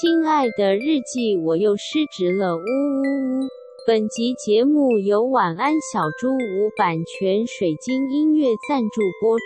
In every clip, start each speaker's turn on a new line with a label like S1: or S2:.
S1: 亲爱的日记，我又失职了，呜呜呜！本集节目由晚安小猪屋版权水晶音乐赞助播出。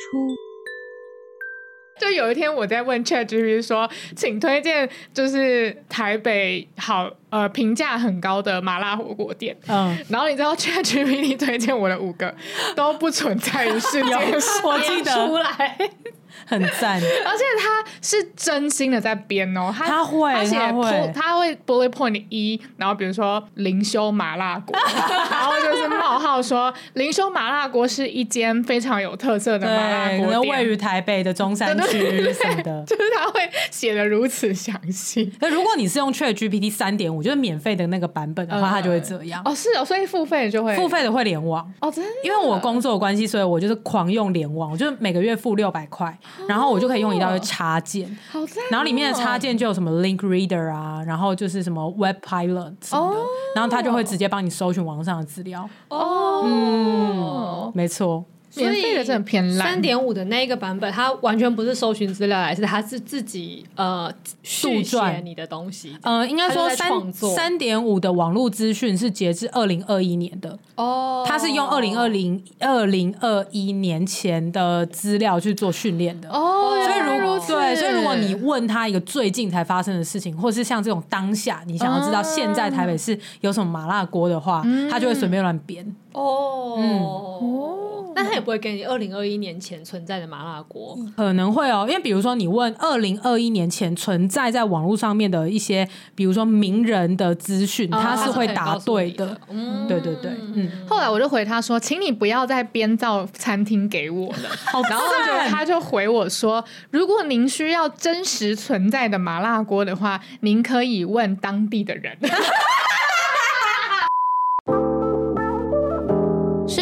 S2: 就有一天我在问 ChatGPT 说，请推荐就是台北好呃评价很高的麻辣火锅店。嗯，然后你知道 ChatGPT 推荐我的五个都不存在于世界，
S3: 我记得出来。很赞，而
S2: 且他是真心的在编哦，他
S3: 他会
S2: 他写
S3: 他会
S2: 他会 bullet point 一，然后比如说灵修麻辣锅，然后就是冒号说灵修麻辣锅是一间非常有特色的麻辣锅店，
S3: 位于台北的中山区什么的，
S2: 就是他会写的如此详细。
S3: 那如果你是用 Chat GPT 三点五，就是免费的那个版本的话，它就会这样
S2: 哦，是哦，所以付费的就会
S3: 付费的会连网
S2: 哦，真的，
S3: 因为我工作的关系，所以我就是狂用连网，我就每个月付六百块。然后我就可以用一道插件，
S2: 哦、
S3: 然后里面的插件就有什么 Link Reader 啊，然后就是什么 Web Pilot 什么的，哦、然后它就会直接帮你搜寻网上的资料。
S4: 哦，
S3: 嗯，没错。
S2: 免费的真的偏烂。
S4: 三点五的那一个版本，它完全不是搜寻资料来，是它是自己呃续写你的东西。
S3: 呃，应该说三三点五的网络资讯是截至二零二一年的哦，它是用二零二零二零二一年前的资料去做训练的哦。所以如果对，所以如果你问他一个最近才发生的事情，或是像这种当下你想要知道现在台北市有什么麻辣锅的话，他就会随便乱编哦。嗯
S4: 哦。但他也不会给你二零二一年前存在的麻辣锅，
S3: 可能会哦，因为比如说你问二零二一年前存在在网络上面的一些，比如说名人的资讯，他是会答对的。嗯，对对对，嗯。
S2: 后来我就回他说，请你不要再编造餐厅给我了。然后就他就回我说，如果您需要真实存在的麻辣锅的话，您可以问当地的人。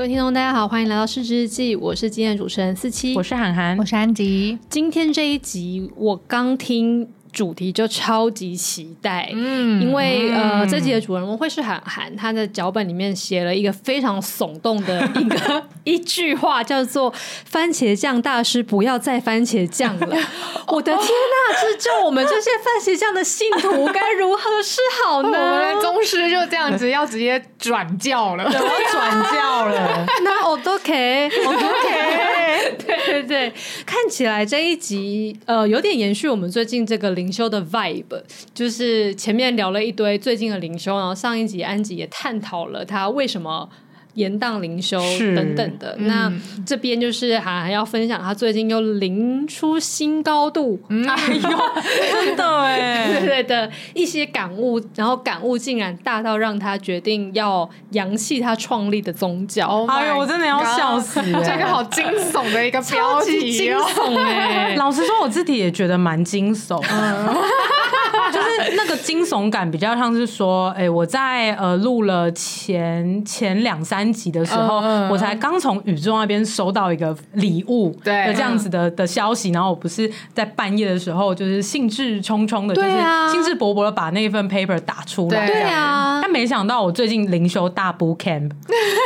S4: 各位听众，大家好，欢迎来到失职日记，我是今天的主持人四七，
S3: 我是涵涵，
S5: 我是安吉。
S4: 今天这一集我刚听。主题就超级期待，嗯，因为、嗯、呃，这集的主人公会是韩寒，他的脚本里面写了一个非常耸动的一个 一句话，叫做“番茄酱大师不要再番茄酱了”。我的天哪，这就我们这些番茄酱的信徒该如何是好呢？我
S2: 们的宗师就这样子要直接转教了，
S3: 转教了。
S4: 那我都可以，我都可以。对，看起来这一集呃有点延续我们最近这个。灵修的 vibe 就是前面聊了一堆最近的灵修，然后上一集安吉也探讨了他为什么延宕灵修等等的。嗯、那这边就是还要分享他最近又灵出新高度，嗯、哎呦，
S3: 真的哎，
S4: 对对的一些感悟，然后感悟竟然大到让他决定要扬弃他创立的宗教。
S3: Oh、哎呦，我真的要笑死！这
S2: 个好惊悚的一个标题，哦，
S4: 惊悚哎！
S3: 老实说，我自己也觉得蛮惊悚。那个惊悚感比较像是说，哎、欸，我在呃录了前前两三集的时候，我才刚从宇宙那边收到一个礼物，对，这样子的的消息，然后我不是在半夜的时候，就是兴致冲冲的，就是兴致勃勃的把那一份 paper 打出来，
S4: 对啊，
S3: 但没想到我最近灵修大 boot camp，、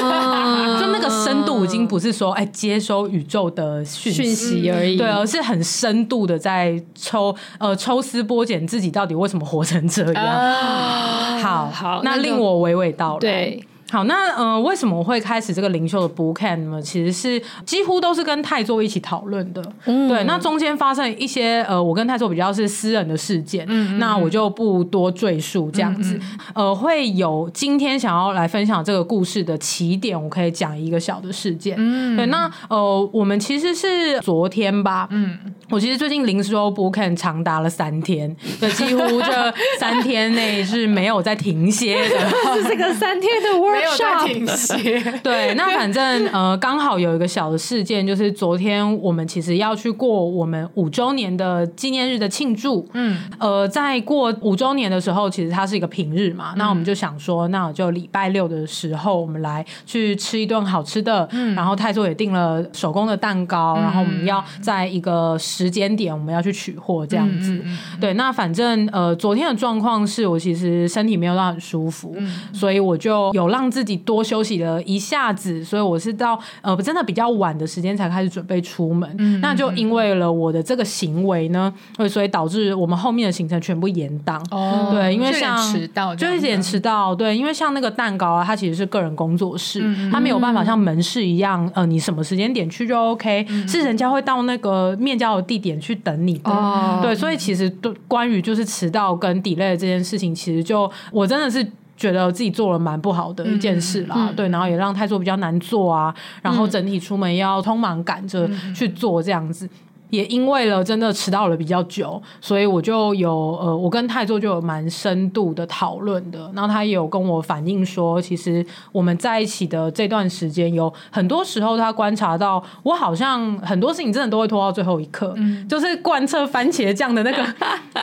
S3: 嗯、就那个深度已经不是说哎、欸、接收宇宙的讯息而已，对，而是很深度的在抽呃抽丝剥茧自己到底为什么活成这样？啊、好好，那令我娓娓道来。对。好，那呃，为什么我会开始这个灵修的 book camp 呢？其实是几乎都是跟太座一起讨论的。嗯，对，那中间发生一些呃，我跟太座比较是私人的事件，嗯，那我就不多赘述这样子。嗯嗯呃，会有今天想要来分享这个故事的起点，我可以讲一个小的事件。嗯，对，那呃，我们其实是昨天吧，嗯，我其实最近灵修 book camp 长达了三天，对，几乎这三天内是没有在停歇的，
S4: 是这个三天的 work。
S2: 有在停歇。
S3: 对，那反正呃，刚好有一个小的事件，就是昨天我们其实要去过我们五周年的纪念日的庆祝。嗯，呃，在过五周年的时候，其实它是一个平日嘛，嗯、那我们就想说，那我就礼拜六的时候，我们来去吃一顿好吃的。嗯，然后泰座也订了手工的蛋糕，嗯、然后我们要在一个时间点，我们要去取货这样子。对，那反正呃，昨天的状况是我其实身体没有到很舒服，嗯、所以我就有让自己多休息了一下子，所以我是到呃真的比较晚的时间才开始准备出门。嗯、那就因为了我的这个行为呢，会所以导致我们后面的行程全部延档。哦，对，因为像
S2: 迟到，
S3: 就有点迟到。对，因为像那个蛋糕啊，它其实是个人工作室，嗯、它没有办法像门市一样，呃，你什么时间点去就 OK，、嗯、是人家会到那个面交的地点去等你的。哦、对，所以其实对关于就是迟到跟 delay 这件事情，其实就我真的是觉得自己做了蛮不好的一件事啦。对，然后也让泰座比较难做啊，然后整体出门要匆忙赶着去做这样子。也因为了真的迟到了比较久，所以我就有呃，我跟泰座就有蛮深度的讨论的。然后他也有跟我反映说，其实我们在一起的这段时间，有很多时候他观察到我好像很多事情真的都会拖到最后一刻，嗯、就是贯彻番茄酱的那个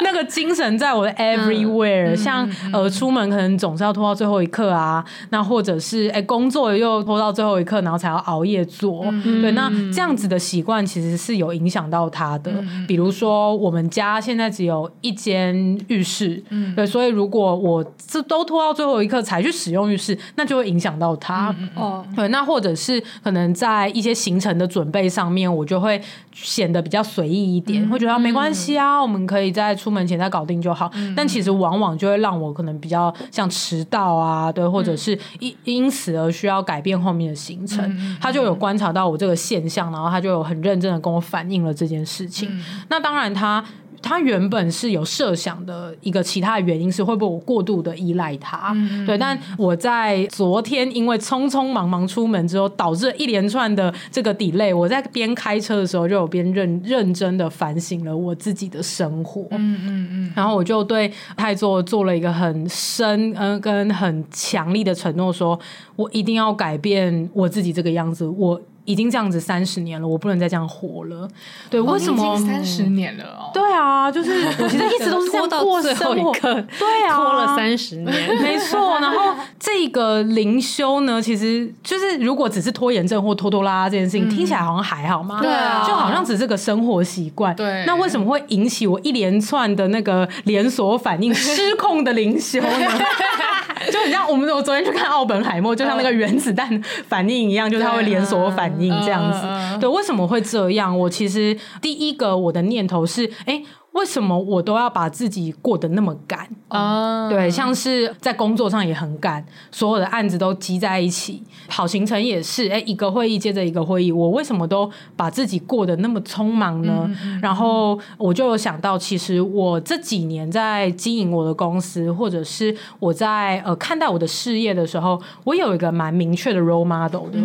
S3: 那个精神在我的 everywhere。嗯、像呃出门可能总是要拖到最后一刻啊，那或者是哎、欸、工作又拖到最后一刻，然后才要熬夜做。嗯、对，那这样子的习惯其实是有影响到。他的，比如说我们家现在只有一间浴室，嗯，对，所以如果我这都拖到最后一刻才去使用浴室，那就会影响到他。哦，对，那或者是可能在一些行程的准备上面，我就会显得比较随意一点，会觉得没关系啊，我们可以在出门前再搞定就好。但其实往往就会让我可能比较像迟到啊，对，或者是因因此而需要改变后面的行程。他就有观察到我这个现象，然后他就有很认真的跟我反映了这件事情，嗯、那当然他，他他原本是有设想的一个其他的原因是会不会我过度的依赖他，嗯、对。但我在昨天因为匆匆忙忙出门之后，导致一连串的这个 delay。我在边开车的时候就有边认认真的反省了我自己的生活，嗯嗯嗯。然后我就对泰座做了一个很深嗯跟很强力的承诺，说我一定要改变我自己这个样子。我。已经这样子三十年了，我不能再这样活了。对，为什么
S2: 三十年了哦？
S3: 对啊，就是我其实一直都是这样 过生活。对啊，
S4: 拖了三十年，
S3: 没错。然后这个灵修呢，其实就是如果只是拖延症或拖拖拉拉这件事情，听起来好像还好嘛。对啊，就好像只是个生活习惯。对，那为什么会引起我一连串的那个连锁反应、失控的灵修呢？就很像我们我昨天去看奥本海默，就像那个原子弹反应一样，就是它会连锁反应。这样子，对，为什么会这样？我其实第一个我的念头是，哎。为什么我都要把自己过得那么赶啊？对，像是在工作上也很赶，所有的案子都积在一起，跑行程也是，哎，一个会议接着一个会议，我为什么都把自己过得那么匆忙呢？嗯嗯、然后我就有想到，其实我这几年在经营我的公司，或者是我在呃看待我的事业的时候，我有一个蛮明确的 role model 的。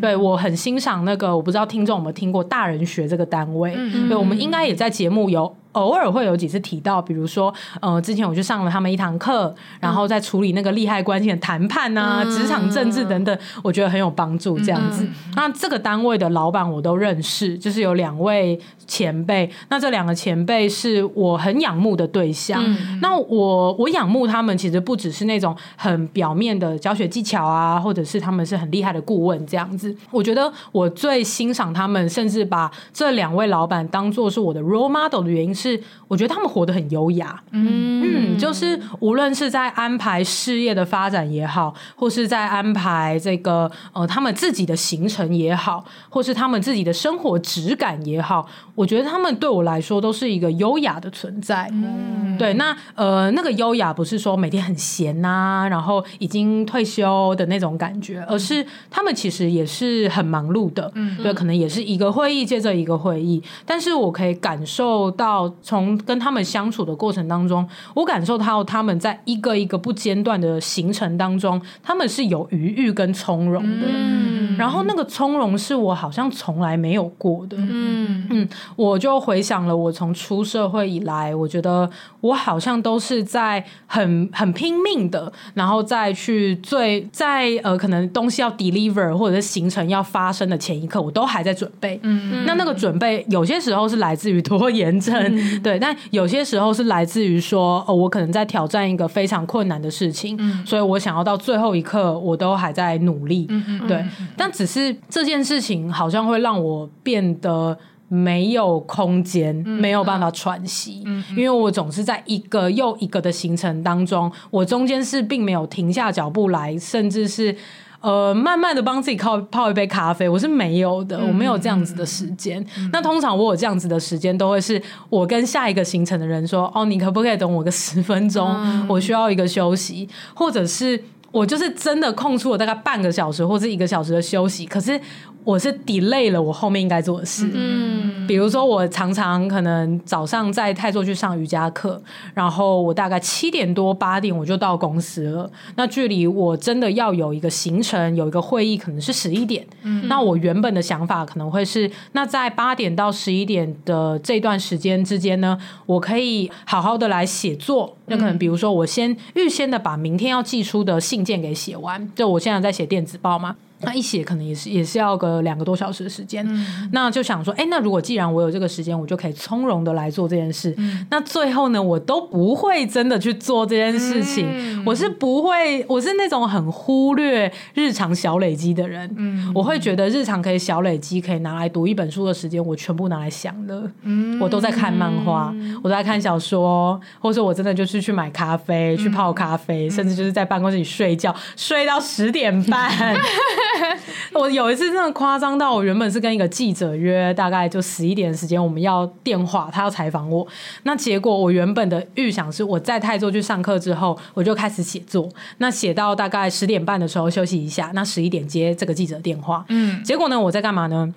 S3: 对，我很欣赏那个，我不知道听众有没有听过大人学这个单位？嗯、对，我们应该也在节目有。偶尔会有几次提到，比如说，呃，之前我去上了他们一堂课，然后在处理那个利害关系的谈判啊、职场政治等等，我觉得很有帮助。这样子，那这个单位的老板我都认识，就是有两位前辈。那这两个前辈是我很仰慕的对象。那我我仰慕他们，其实不只是那种很表面的教学技巧啊，或者是他们是很厉害的顾问这样子。我觉得我最欣赏他们，甚至把这两位老板当做是我的 role model 的原因是。我觉得他们活得很优雅，嗯嗯，就是无论是在安排事业的发展也好，或是在安排这个呃他们自己的行程也好，或是他们自己的生活质感也好，我觉得他们对我来说都是一个优雅的存在。嗯，对，那呃那个优雅不是说每天很闲呐、啊，然后已经退休的那种感觉，而是他们其实也是很忙碌的，嗯，对，可能也是一个会议接着一个会议，但是我可以感受到。从跟他们相处的过程当中，我感受到他们在一个一个不间断的行程当中，他们是有余裕跟从容的。嗯，然后那个从容是我好像从来没有过的。嗯嗯，我就回想了，我从出社会以来，我觉得我好像都是在很很拼命的，然后再去最在呃可能东西要 deliver 或者是行程要发生的前一刻，我都还在准备。嗯，那那个准备有些时候是来自于拖延症，嗯、对，但有些时候是来自于说，哦，我可能在挑战一个非常困难的事情，嗯、所以我想要到最后一刻，我都还在努力。嗯、对，但只是这件事情好像会让我变得没有空间，嗯、没有办法喘息，嗯、因为我总是在一个又一个的行程当中，我中间是并没有停下脚步来，甚至是。呃，慢慢的帮自己泡泡一杯咖啡，我是没有的，我没有这样子的时间。嗯、那通常我有这样子的时间，都会是我跟下一个行程的人说：“哦，你可不可以等我个十分钟？嗯、我需要一个休息。”或者是我就是真的空出了大概半个小时或者一个小时的休息，可是。我是 delay 了我后面应该做的事，嗯，比如说我常常可能早上在泰州去上瑜伽课，然后我大概七点多八点我就到公司了，那距离我真的要有一个行程有一个会议可能是十一点，嗯，那我原本的想法可能会是，那在八点到十一点的这段时间之间呢，我可以好好的来写作，那可能比如说我先预先的把明天要寄出的信件给写完，就我现在在写电子报嘛。那一写可能也是也是要个两个多小时的时间，嗯、那就想说，哎、欸，那如果既然我有这个时间，我就可以从容的来做这件事。嗯、那最后呢，我都不会真的去做这件事情，嗯、我是不会，我是那种很忽略日常小累积的人。嗯，我会觉得日常可以小累积，可以拿来读一本书的时间，我全部拿来想了。嗯，我都在看漫画，嗯、我都在看小说，或者我真的就是去买咖啡，去泡咖啡，嗯、甚至就是在办公室里睡觉，睡到十点半。我有一次真的夸张到，我原本是跟一个记者约，大概就十一点的时间，我们要电话，他要采访我。那结果我原本的预想是，我在泰州去上课之后，我就开始写作。那写到大概十点半的时候休息一下，那十一点接这个记者电话。嗯，结果呢，我在干嘛呢？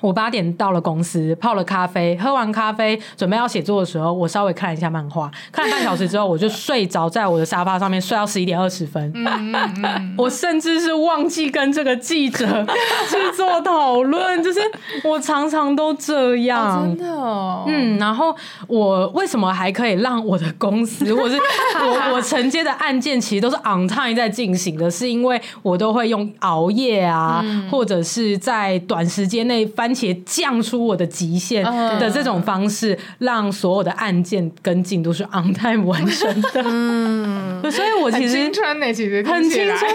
S3: 我八点到了公司，泡了咖啡，喝完咖啡，准备要写作的时候，我稍微看了一下漫画，看了半小时之后，我就睡着在我的沙发上面，睡到十一点二十分。嗯嗯、我甚至是忘记跟这个记者 去做讨论，就是我常常都这样，哦、真的哦。嗯，然后我为什么还可以让我的公司，或是我我承接的案件，其实都是 on time 在进行的，是因为我都会用熬夜啊，嗯、或者是在短时间内翻。且降出我的极限的这种方式，让所有的案件跟进都是 on time 完成的。嗯，所以我其实
S2: 青春呢，其实
S3: 很青春，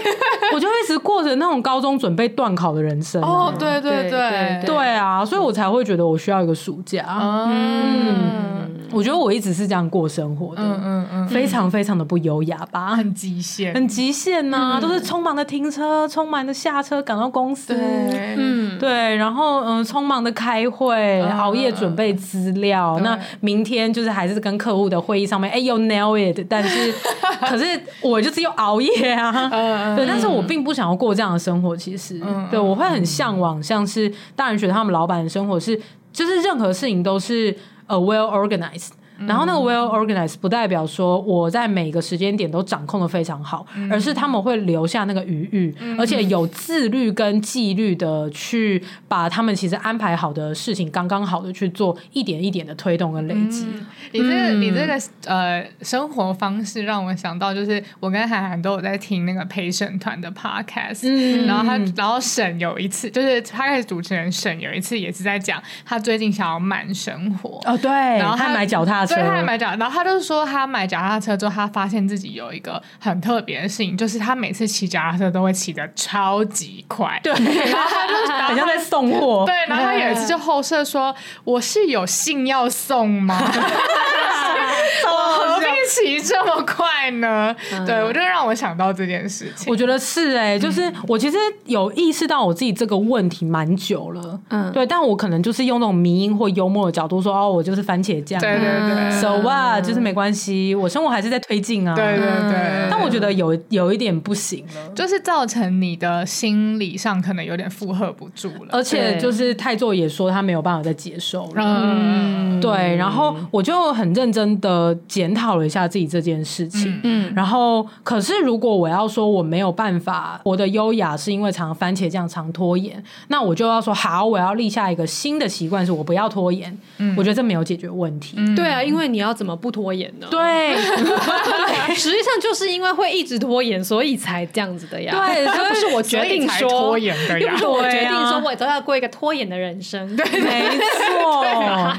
S3: 我就一直过着那种高中准备断考的人生。
S2: 哦，对对对
S3: 对啊，所以我才会觉得我需要一个暑假。嗯，我觉得我一直是这样过生活的。嗯嗯嗯，非常非常的不优雅吧？
S2: 很极限，
S3: 很极限呐，都是匆忙的停车，匆忙的下车，赶到公司。嗯，对，然后嗯。匆忙的开会，熬夜准备资料。Uh, 那明天就是还是跟客户的会议上面，哎，又 nail it。但是，可是我就是又熬夜啊。Uh, 对，但是我并不想要过这样的生活。其实，uh, 对，我会很向往，像是大人学他们老板的生活是，就是任何事情都是呃 well organized。然后那个 well organized 不代表说我在每个时间点都掌控的非常好，嗯、而是他们会留下那个余裕，嗯、而且有自律跟纪律的去把他们其实安排好的事情刚刚好的去做一点一点的推动跟累积。嗯、
S2: 你这个、嗯、你这个呃生活方式让我想到，就是我跟韩寒都有在听那个陪审团的 podcast，、嗯、然后他然后沈有一次就是他开始主持人沈有一次也是在讲他最近想要慢生活。
S3: 哦对，然后他买脚踏。
S2: 所以他买脚，然后他就说他买脚踏车之后，他发现自己有一个很特别的事情，就是他每次骑脚踏车都会骑得超级快。
S3: 对，然后他就 好像在送货。
S2: 对，然后他有一次就后设说：“我是有信要送吗？” 我何必骑这么快呢？对，我就让我想到这件事情。
S3: 我觉得是哎，就是我其实有意识到我自己这个问题蛮久了。嗯，对，但我可能就是用那种迷因或幽默的角度说：“哦，我就是番茄酱。”
S2: 对对对。
S3: So what？就是没关系，我生活还是在推进啊。
S2: 对对对。
S3: 但我觉得有有一点不行了，
S2: 就是造成你的心理上可能有点负荷不住了。
S3: 而且就是太座也说他没有办法再接受了。嗯，对。然后我就很认真的的检讨了一下自己这件事情。嗯，然后可是如果我要说我没有办法，我的优雅是因为常番茄酱常拖延，那我就要说好，我要立下一个新的习惯，是我不要拖延。嗯，我觉得这没有解决问题。
S4: 嗯、对啊，因为你要怎么不拖延呢？
S3: 对，
S4: 实际上就是因为会一直拖延，所以才这样子的呀。对，又 不是我决定说
S2: 拖延的呀，
S4: 又不是我决定说我都要过一个拖延的人生。
S3: 对，没错。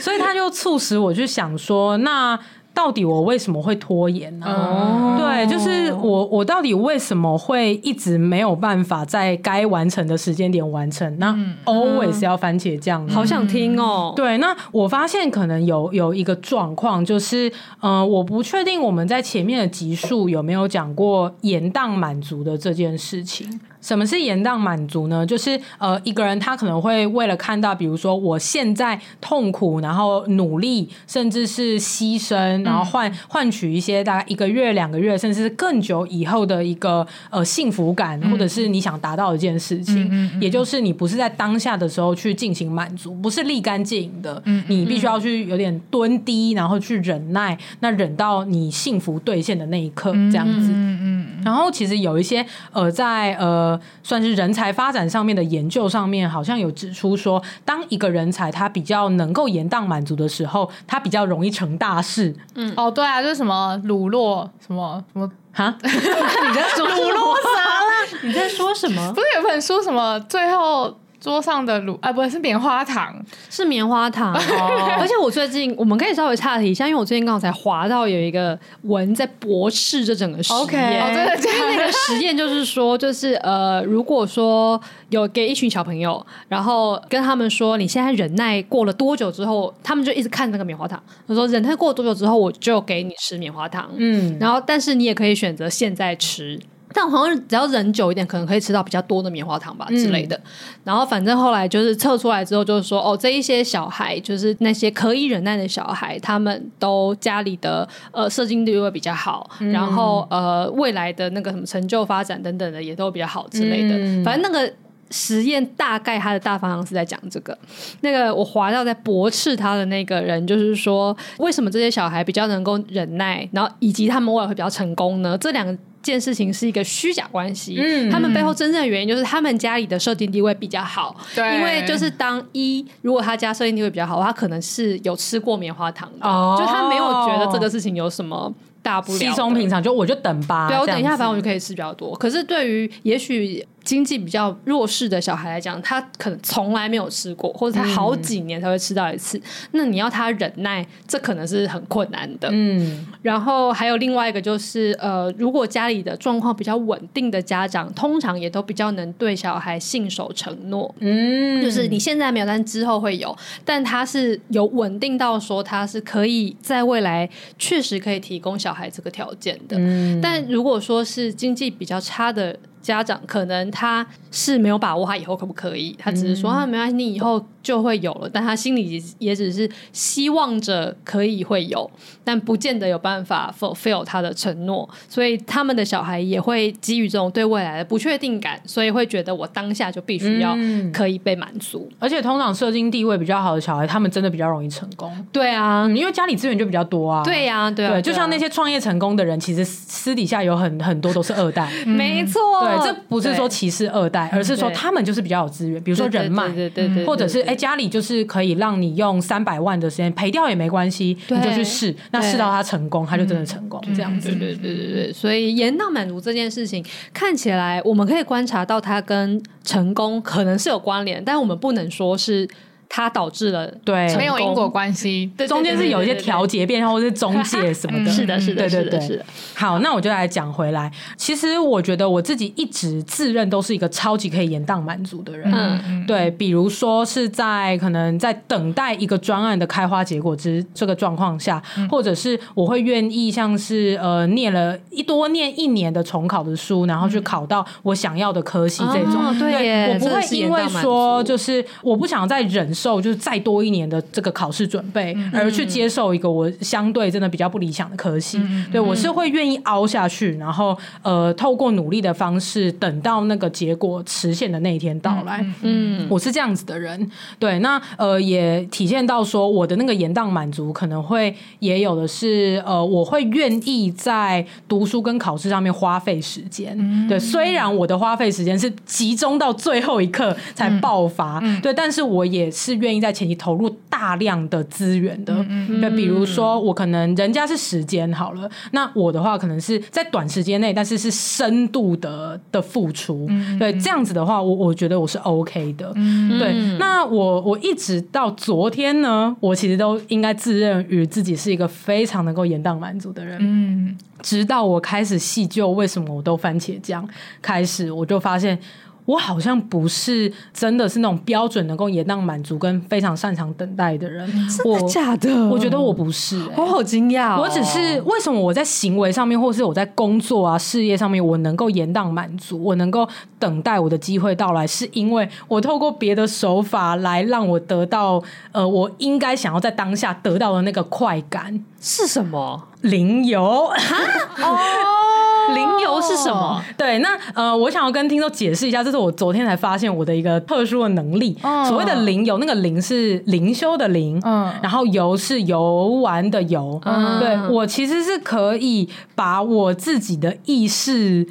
S3: 所以他就促使我去想说，那。到底我为什么会拖延呢？哦、对，就是我，我到底为什么会一直没有办法在该完成的时间点完成？那 always 要番茄酱，
S4: 好想听哦。
S3: 对，那我发现可能有有一个状况，就是呃，我不确定我们在前面的集数有没有讲过延宕满足的这件事情。什么是延宕满足呢？就是呃，一个人他可能会为了看到，比如说我现在痛苦，然后努力，甚至是牺牲，然后换换取一些大概一个月、两个月，甚至是更久以后的一个呃幸福感，或者是你想达到的一件事情。嗯，也就是你不是在当下的时候去进行满足，不是立竿见影的，你必须要去有点蹲低，然后去忍耐，那忍到你幸福兑现的那一刻，这样子。嗯嗯。然后其实有一些呃，在呃。算是人才发展上面的研究上面，好像有指出说，当一个人才他比较能够延宕满足的时候，他比较容易成大事。
S2: 嗯，哦，对啊，就是什么鲁洛什么什么
S3: 哈？
S4: 你在说鲁洛啥了？你在说什么？
S2: 不是有本书什么最后？桌上的卤，啊，不是，是棉花糖，
S4: 是棉花糖。哦、而且我最近，我们可以稍微岔题一下，因为我最近刚好才滑到有一个文在驳斥这整个实验。
S2: Okay, 哦、真的，真的，
S4: 那个实验就是说，就是呃，如果说有给一群小朋友，然后跟他们说，你现在忍耐过了多久之后，他们就一直看那个棉花糖。他说，忍耐过了多久之后，我就给你吃棉花糖。嗯，然后但是你也可以选择现在吃。但好像只要忍久一点，可能可以吃到比较多的棉花糖吧之类的。嗯、然后反正后来就是测出来之后，就是说哦，这一些小孩就是那些可以忍耐的小孩，他们都家里的呃射精率会比较好，嗯、然后呃未来的那个什么成就发展等等的也都比较好之类的。嗯、反正那个实验大概它的大方向是在讲这个。那个我划到在驳斥他的那个人，就是说为什么这些小孩比较能够忍耐，然后以及他们未来会比较成功呢？这两个。件事情是一个虚假关系，嗯，他们背后真正的原因就是他们家里的设定地位比较好，对，因为就是当一如果他家设定地位比较好，他可能是有吃过棉花糖的，哦，就他没有觉得这个事情有什么大不了，稀松
S3: 平常，就我就等吧，
S4: 对，我等一下，反正我就可以吃比较多。可是对于也许。经济比较弱势的小孩来讲，他可能从来没有吃过，或者他好几年才会吃到一次。嗯、那你要他忍耐，这可能是很困难的。嗯，然后还有另外一个就是，呃，如果家里的状况比较稳定的家长，通常也都比较能对小孩信守承诺。嗯，就是你现在没有，但之后会有，但他是有稳定到说他是可以在未来确实可以提供小孩这个条件的。嗯，但如果说是经济比较差的。家长可能他是没有把握他以后可不可以，他只是说啊没关系，你以后就会有了，但他心里也只是希望着可以会有，但不见得有办法 fulfill 他的承诺，所以他们的小孩也会基于这种对未来的不确定感，所以会觉得我当下就必须要可以被满足，
S3: 而且通常社经地位比较好的小孩，他们真的比较容易成功。
S4: 对啊，
S3: 因为家里资源就比较多啊。
S4: 对呀，对啊，
S3: 就像那些创业成功的人，其实私底下有很很多都是二代，
S4: 没错。
S3: 对这不是说歧视二代，而是说他们就是比较有资源，比如说人脉，对对对，或者是哎家里就是可以让你用三百万的时间赔掉也没关系，你就去试，那试到他成功，他就真的成功这样子。
S4: 对对对对对，所以延宕满足这件事情看起来我们可以观察到它跟成功可能是有关联，但我们不能说是。它导致了
S3: 对
S2: 没有因果关系，
S3: 中间是有一些调节变化或是中介什么的。
S4: 是的，是的，对对对，是的。
S3: 好，那我就来讲回来。其实我觉得我自己一直自认都是一个超级可以延宕满足的人。嗯，对，比如说是在可能在等待一个专案的开花结果之这个状况下，或者是我会愿意像是呃念了一多念一年的重考的书，然后去考到我想要的科系这种。对，我不会因为说就是我不想再忍。受就是再多一年的这个考试准备，嗯、而去接受一个我相对真的比较不理想的科系。嗯、对我是会愿意熬下去，然后呃，透过努力的方式，等到那个结果实现的那一天到来。嗯，我是这样子的人。对，那呃，也体现到说我的那个延宕满足可能会也有的是呃，我会愿意在读书跟考试上面花费时间。嗯、对，虽然我的花费时间是集中到最后一刻才爆发，嗯、对，但是我也是愿意在前期投入大量的资源的。嗯、对，比如说我可能人家是时间好了，那我的话可能是在短时间内，但是是深度的的付出。嗯、对，这样子的话，我我觉得我是 OK 的。嗯、对，那我我一直到昨天呢，我其实都应该自认于自己是一个非常能够延宕满足的人。嗯，直到我开始细究为什么我都番茄酱，开始我就发现。我好像不是真的是那种标准能够延宕满足跟非常擅长等待的人，
S4: 真的假的？
S3: 我觉得我不是、欸，
S4: 我好惊讶、哦。
S3: 我只是为什么我在行为上面，或是我在工作啊、事业上面，我能够延宕满足，我能够等待我的机会到来，是因为我透过别的手法来让我得到呃，我应该想要在当下得到的那个快感
S4: 是什么？
S3: 零油 哦。
S4: 零油是什么？哦、
S3: 对，那呃，我想要跟听众解释一下，这是我昨天才发现我的一个特殊的能力。哦、所谓的灵油，那个灵是灵修的灵，嗯，然后油是游玩的游。嗯，对，我其实是可以把我自己的意识。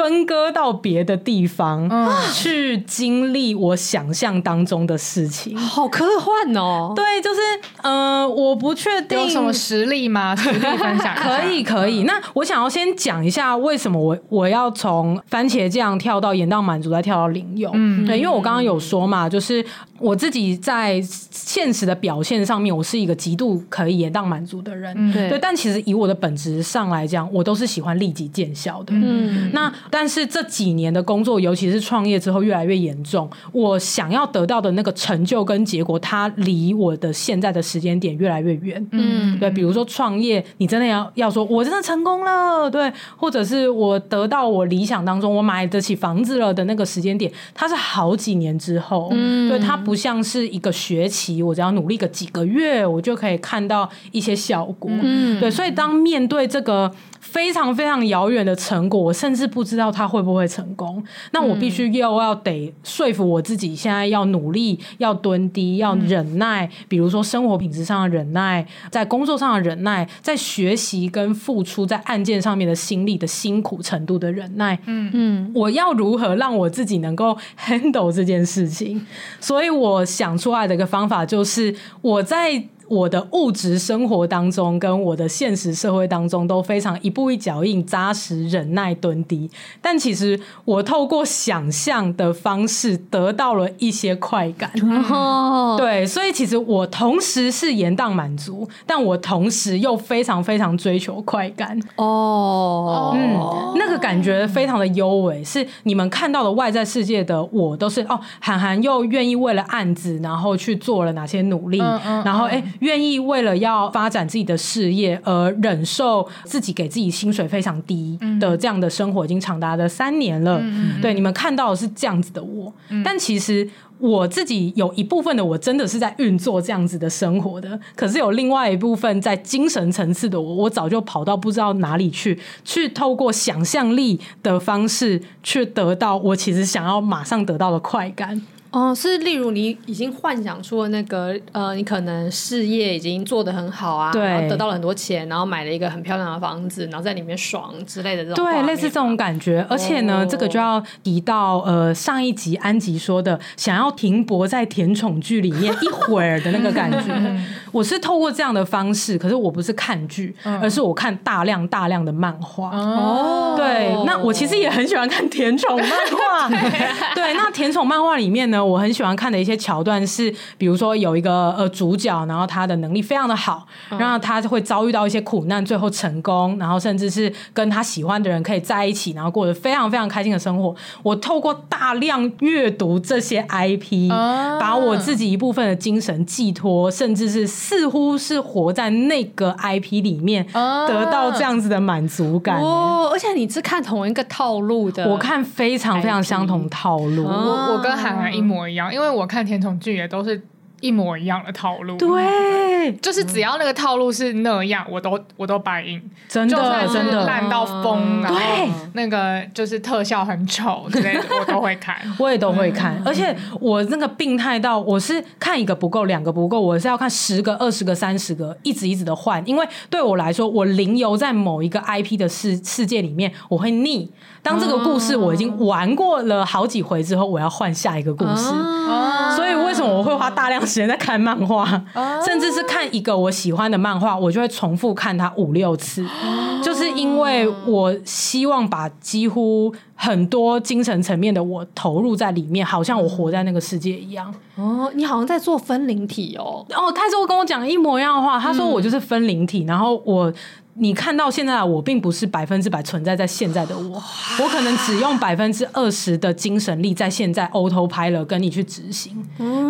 S3: 分割到别的地方，嗯、去经历我想象当中的事情，
S4: 好科幻哦！
S3: 对，就是呃，我不确定
S2: 有什么实力吗？实例分享
S3: 可以，可以。那我想要先讲一下，为什么我我要从番茄酱跳到盐到满足，再跳到零用？嗯，对，因为我刚刚有说嘛，就是我自己在现实的表现上面，我是一个极度可以延宕满足的人，嗯、对。但其实以我的本质上来讲，我都是喜欢立即见效的。嗯，那。但是这几年的工作，尤其是创业之后，越来越严重。我想要得到的那个成就跟结果，它离我的现在的时间点越来越远。嗯，对，比如说创业，你真的要要说，我真的成功了，对，或者是我得到我理想当中我买得起房子了的那个时间点，它是好几年之后。嗯，对，它不像是一个学期，我只要努力个几个月，我就可以看到一些效果。嗯，对，所以当面对这个。非常非常遥远的成果，我甚至不知道它会不会成功。那我必须又要得说服我自己，现在要努力，要蹲低，要忍耐。比如说生活品质上的忍耐，在工作上的忍耐，在学习跟付出在案件上面的心力的辛苦程度的忍耐。嗯嗯，我要如何让我自己能够 handle 这件事情？所以我想出来的一个方法就是我在。我的物质生活当中，跟我的现实社会当中都非常一步一脚印、扎实、忍耐、蹲低。但其实我透过想象的方式得到了一些快感。哦，对，所以其实我同时是延宕满足，但我同时又非常非常追求快感。哦，嗯，那个感觉非常的优美，是你们看到的外在世界的我都是哦，韩寒又愿意为了案子，然后去做了哪些努力，嗯嗯、然后哎。诶愿意为了要发展自己的事业而忍受自己给自己薪水非常低的这样的生活，已经长达了三年了。嗯、对，你们看到的是这样子的我，嗯、但其实我自己有一部分的我真的是在运作这样子的生活的，可是有另外一部分在精神层次的我，我早就跑到不知道哪里去，去透过想象力的方式去得到我其实想要马上得到的快感。
S4: 哦，是例如你已经幻想出了那个呃，你可能事业已经做得很好啊，对，然后得到了很多钱，然后买了一个很漂亮的房子，然后在里面爽之类的这种，
S3: 对，类似这种感觉。而且呢，哦、这个就要提到呃上一集安吉说的，想要停泊在甜宠剧里面一会儿的那个感觉。我是透过这样的方式，可是我不是看剧，嗯、而是我看大量大量的漫画。哦，对，那我其实也很喜欢看甜宠漫画。对，那甜宠漫画里面呢？我很喜欢看的一些桥段是，比如说有一个呃主角，然后他的能力非常的好，然后他会遭遇到一些苦难，最后成功，然后甚至是跟他喜欢的人可以在一起，然后过得非常非常开心的生活。我透过大量阅读这些 IP，把我自己一部分的精神寄托，甚至是似乎是活在那个 IP 里面，得到这样子的满足感。
S4: 哦，而且你是看同一个套路的，
S3: 我看非常非常相同套路。
S2: 我我跟海儿一模。一样，因为我看甜宠剧也都是一模一样的套路。
S3: 对，
S2: 就是只要那个套路是那样，我都我都摆映。
S3: 真的，真的
S2: 烂到疯，然后那个就是特效很丑之类的，我都会看。
S3: 我也都会看，而且我那个病态到，我是看一个不够，两个不够，我是要看十个、二十个、三十个，一直一直的换。因为对我来说，我零游在某一个 IP 的世世界里面，我会腻。当这个故事我已经玩过了好几回之后，我要换下一个故事。所以为什么我会花大量时间在看漫画，甚至是看一个我喜欢的漫画，我就会重复看它五六次，就是因为我希望把几乎很多精神层面的我投入在里面，好像我活在那个世界一样。
S4: 哦，你好像在做分灵体哦。
S3: 哦，泰州跟我讲一模一样的话，他说我就是分灵体，然后我。你看到现在的我，并不是百分之百存在在现在的我，我可能只用百分之二十的精神力在现在 autopilot 跟你去执行，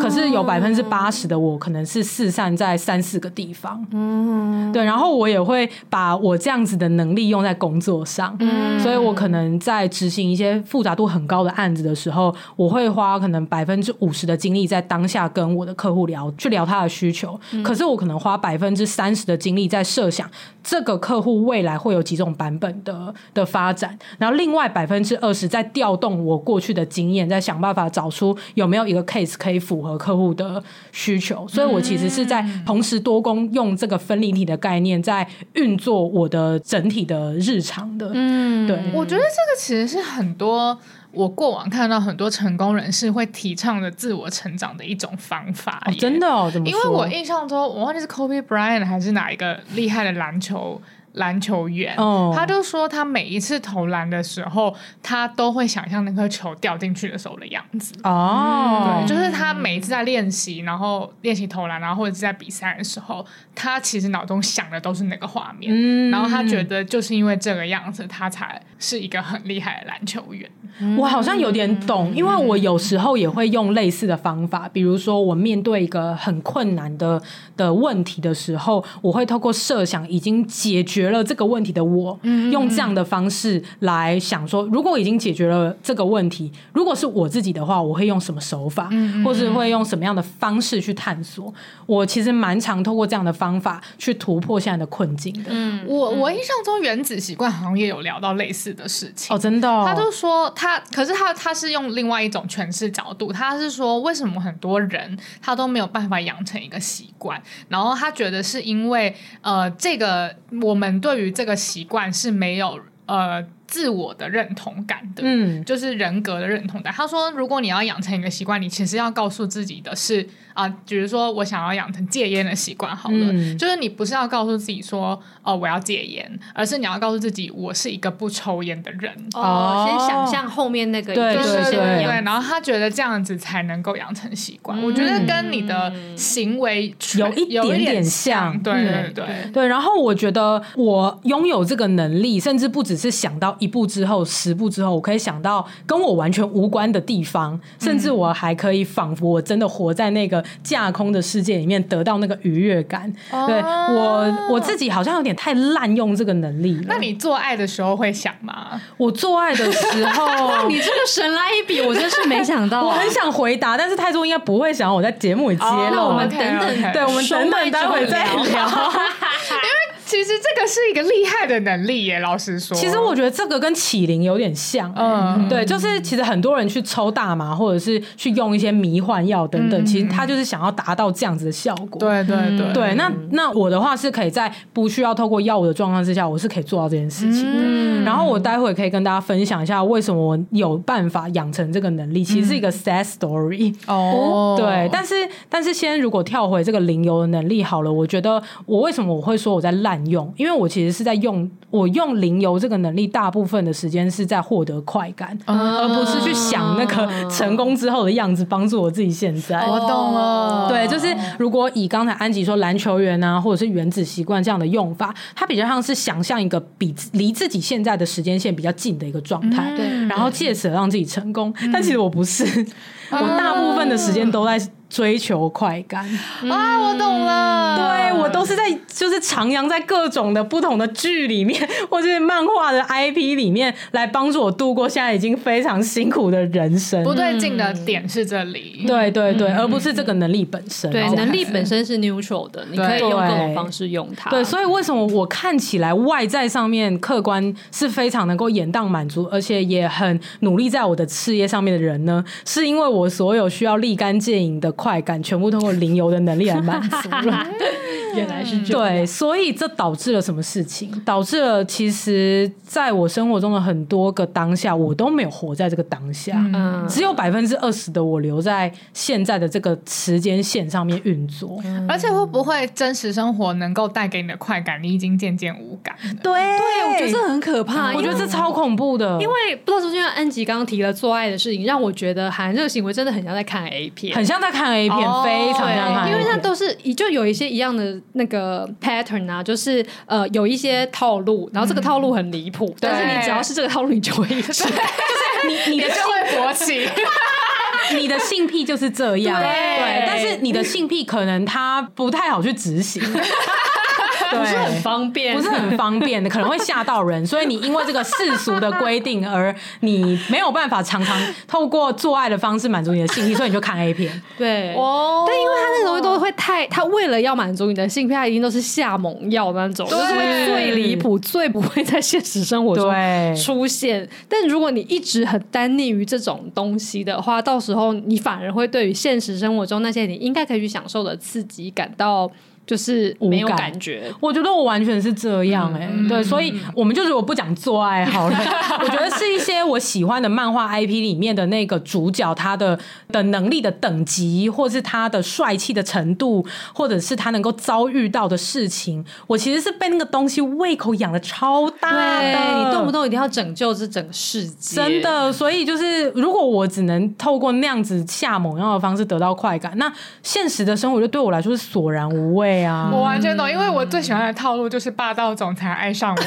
S3: 可是有百分之八十的我可能是四散在三四个地方，嗯。对，然后我也会把我这样子的能力用在工作上，嗯。所以我可能在执行一些复杂度很高的案子的时候，我会花可能百分之五十的精力在当下跟我的客户聊，去聊他的需求，可是我可能花百分之三十的精力在设想这个。客户未来会有几种版本的的发展，然后另外百分之二十在调动我过去的经验，在想办法找出有没有一个 case 可以符合客户的需求。所以我其实是在同时多工，用这个分离体的概念在运作我的整体的日常的。嗯，对，
S2: 我觉得这个其实是很多。我过往看到很多成功人士会提倡的自我成长的一种方法。
S3: 哦，真的哦？怎么？
S2: 因为我印象中，我忘记是 Kobe Bryant 还是哪一个厉害的篮球。篮球员，哦、他就说他每一次投篮的时候，他都会想象那颗球掉进去的时候的样子。哦，对，就是他每一次在练习，然后练习投篮，然后或者是在比赛的时候，他其实脑中想的都是那个画面。嗯，然后他觉得就是因为这个样子，他才是一个很厉害的篮球员。
S3: 我好像有点懂，因为我有时候也会用类似的方法，比如说我面对一个很困难的的问题的时候，我会透过设想已经解决。了这个问题的我，嗯用这样的方式来想说，如果已经解决了这个问题，如果是我自己的话，我会用什么手法，嗯或是会用什么样的方式去探索？我其实蛮常透过这样的方法去突破现在的困境的。
S2: 嗯，我我印象中原子习惯好像也有聊到类似的事情
S3: 哦，真的哦。
S2: 他就说他，可是他他是用另外一种诠释角度，他是说为什么很多人他都没有办法养成一个习惯，然后他觉得是因为呃，这个我们。对于这个习惯是没有呃自我的认同感的，嗯，就是人格的认同感。他说，如果你要养成一个习惯，你其实要告诉自己的是。啊，比如说我想要养成戒烟的习惯，好了，嗯、就是你不是要告诉自己说，哦，我要戒烟，而是你要告诉自己，我是一个不抽烟的人。
S4: 哦，先想象后面那个，
S2: 对对对对，然后他觉得这样子才能够养成习惯。嗯、我觉得跟你的行为
S3: 有一点点像，
S2: 对对对对，
S3: 对。然后我觉得我拥有这个能力，甚至不只是想到一步之后、十步之后，我可以想到跟我完全无关的地方，甚至我还可以仿佛我真的活在那个。架空的世界里面得到那个愉悦感，哦、对我我自己好像有点太滥用这个能力了。
S2: 那你做爱的时候会想吗？
S3: 我做爱的时候，
S4: 你这个神来一笔，我真是没想到、啊。
S3: 我很想回答，但是泰州应该不会想要我在节目里揭露。那
S4: 我们等等，
S3: 对我们等等待会再聊。
S2: 其实这个是一个厉害的能力耶，老实说。
S3: 其实我觉得这个跟启灵有点像，嗯，对，就是其实很多人去抽大麻，或者是去用一些迷幻药等等，嗯、其实他就是想要达到这样子的效果。
S2: 对对对
S3: 对，那那我的话是可以在不需要透过药物的状况之下，我是可以做到这件事情的。嗯、然后我待会可以跟大家分享一下为什么我有办法养成这个能力，其实是一个 sad story。哦，对，但是但是先如果跳回这个灵游的能力好了，我觉得我为什么我会说我在烂。用，因为我其实是在用我用灵油这个能力，大部分的时间是在获得快感，而不是去想那个成功之后的样子，帮助我自己现在。
S2: 我懂了，
S3: 对，就是如果以刚才安吉说篮球员啊，或者是原子习惯这样的用法，它比较像是想象一个比离自己现在的时间线比较近的一个状态，对，然后借此让自己成功。但其实我不是，我大部分的时间都在。追求快感
S2: 啊！我懂了，
S3: 对，我都是在就是徜徉在各种的不同的剧里面，或者是漫画的 IP 里面，来帮助我度过现在已经非常辛苦的人生。
S2: 不对劲的点是这里，
S3: 对对对，而不是这个能力本身。
S4: 对，能力本身是 neutral 的，你可以用各种方式用它。
S3: 对，所以为什么我看起来外在上面客观是非常能够延宕满足，而且也很努力在我的事业上面的人呢？是因为我所有需要立竿见影的。快感全部通过零油的能力来满足了，
S4: 原来是这样。
S3: 对，所以这导致了什么事情？导致了其实在我生活中的很多个当下，我都没有活在这个当下，嗯、只有百分之二十的我留在现在的这个时间线上面运作。
S2: 嗯、而且会不会真实生活能够带给你的快感，你已经渐渐无感？
S3: 对，
S4: 对，我觉得这很可怕。
S3: 我觉得这超恐怖的，
S4: 因为不知道是因为安吉刚刚提了做爱的事情，让我觉得好像这个行为真的很像在看 A 片，
S3: 很像在看。A 片非常像看，
S4: 因为它都是就有一些一样的那个 pattern 啊，就是呃有一些套路，然后这个套路很离谱，但是你只要是这个套路，你就会一直，就是
S3: 你你的
S2: 就会勃起，
S3: 你的性癖就是这样，对，但是你的性癖可能他不太好去执行。
S4: 不是很方便，
S3: 不是很方便的，可能会吓到人，所以你因为这个世俗的规定，而你没有办法常常透过做爱的方式满足你的性癖，所以你就看 A 片。
S4: 对，哦，但因为他那个东西都会太，他为了要满足你的性癖，他一定都是下猛药那种，就是会最离谱、最不会在现实生活中出现。但如果你一直很单溺于这种东西的话，到时候你反而会对于现实生活中那些你应该可以去享受的刺激感到。就是没有感。觉，
S3: 我觉得我完全是这样哎、欸，嗯、对，所以我们就是我不讲做爱好了，我觉得是一些我喜欢的漫画 IP 里面的那个主角，他的的能力的等级，或是他的帅气的程度，或者是他能够遭遇到的事情，我其实是被那个东西胃口养的超大的，
S4: 对，你动不动一定要拯救这整个世界，
S3: 真的，所以就是如果我只能透过那样子下猛药的方式得到快感，那现实的生活就对我来说是索然无味。
S2: 我完全懂，因为我最喜欢的套路就是霸道总裁爱上我，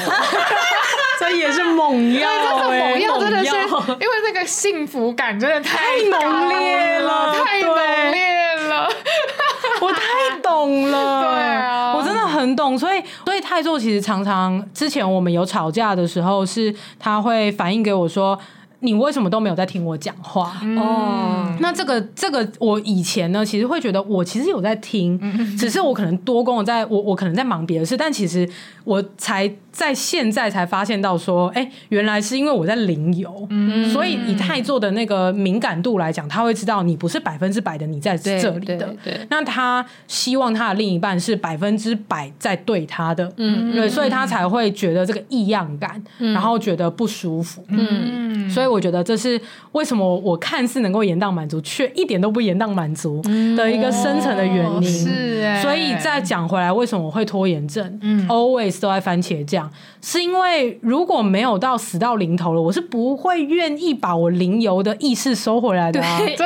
S3: 这也是猛药，
S2: 猛药真的是，因为那个幸福感真的太浓烈了，太浓烈了，
S3: 我太懂了，对啊，我真的很懂，所以所以泰座其实常常之前我们有吵架的时候，是他会反映给我说。你为什么都没有在听我讲话？哦，那这个这个，我以前呢，其实会觉得我其实有在听，只是我可能多工，我在我我可能在忙别的事，但其实我才在现在才发现到说，哎，原来是因为我在零油，所以以太座的那个敏感度来讲，他会知道你不是百分之百的你在这里的，那他希望他的另一半是百分之百在对他的，嗯，对，所以他才会觉得这个异样感，然后觉得不舒服，嗯，所以。我觉得这是为什么我看似能够延宕满足，却一点都不延宕满足的一个深层的原因。是，所以再讲回来，为什么我会拖延症？嗯，always 都在番茄酱，是因为如果没有到死到临头了，我是不会愿意把我零油的意识收回来的。
S4: 对，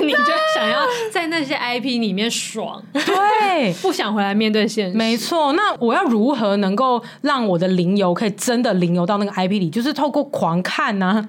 S4: 你就想要在那些 IP 里面爽，
S3: 对，
S4: 不想回来面对现实。
S3: 没错，那我要如何能够让我的灵游可以真的灵游到那个 IP 里？就是透过狂看呢、啊。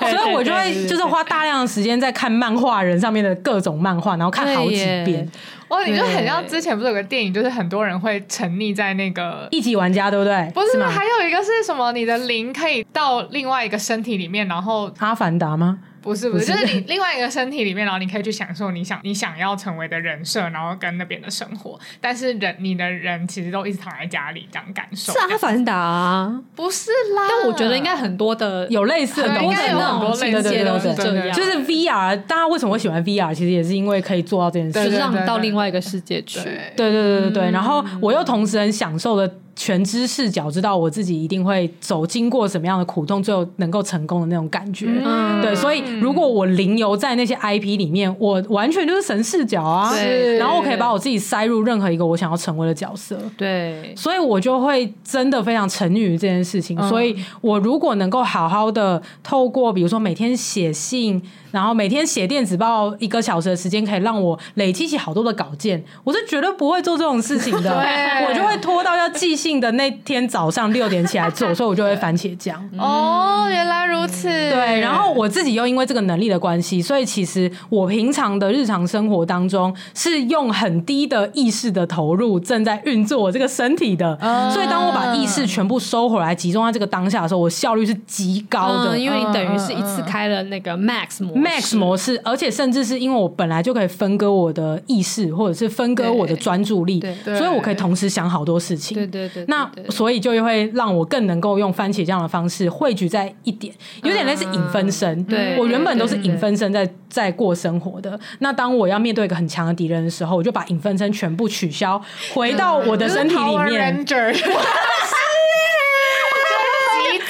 S3: 所以，我就会就是花大量的时间在看漫画人上面的各种漫画，然后看好几遍。
S2: 哦，你就很像之前不是有个电影，就是很多人会沉溺在那个
S3: 一级玩家，对不对？
S2: 不是，是吗还有一个是什么？你的灵可以到另外一个身体里面，然后
S3: 阿凡达吗？
S2: 不是不是，就是你另外一个身体里面，然后你可以去享受你想你想要成为的人设，然后跟那边的生活。但是人你的人其实都一直躺在家里这样感受。
S4: 是啊阿凡达啊，
S2: 不是啦。
S4: 但我觉得应该很多的
S3: 有类似的东西，
S4: 应该有很多类似的都是这样。
S3: 就是 VR，大家为什么会喜欢 VR？其实也是因为可以做到这件事，
S4: 就是让你到另外一个世界去。
S3: 对对对对对。然后我又同时很享受的。全知视角，知道我自己一定会走经过什么样的苦痛，最后能够成功的那种感觉。嗯、对，所以如果我零游在那些 IP 里面，我完全就是神视角啊。对，然后我可以把我自己塞入任何一个我想要成为的角色。
S4: 对，
S3: 所以我就会真的非常沉溺于这件事情。嗯、所以我如果能够好好的透过，比如说每天写信。然后每天写电子报一个小时的时间，可以让我累积起好多的稿件。我是绝对不会做这种事情的，对我就会拖到要寄信性的那天早上六点起来做，所以我就会番茄酱。
S2: 哦，原来如此。
S3: 对，然后我自己又因为这个能力的关系，所以其实我平常的日常生活当中是用很低的意识的投入，正在运作我这个身体的。所以当我把意识全部收回来，集中在这个当下的时候，我效率是极高的。
S4: 嗯，因为你等于是一次开了那个 Max 模式
S3: Max 模式，而且甚至是因为我本来就可以分割我的意识，或者是分割我的专注力，所以我可以同时想好多事情。
S4: 对对对，
S3: 那所以就会让我更能够用番茄酱的方式汇聚在一点，有点类似影分身。对，我原本都是影分身在在过生活的。那当我要面对一个很强的敌人的时候，我就把影分身全部取消，回到我的身体里面。
S2: 集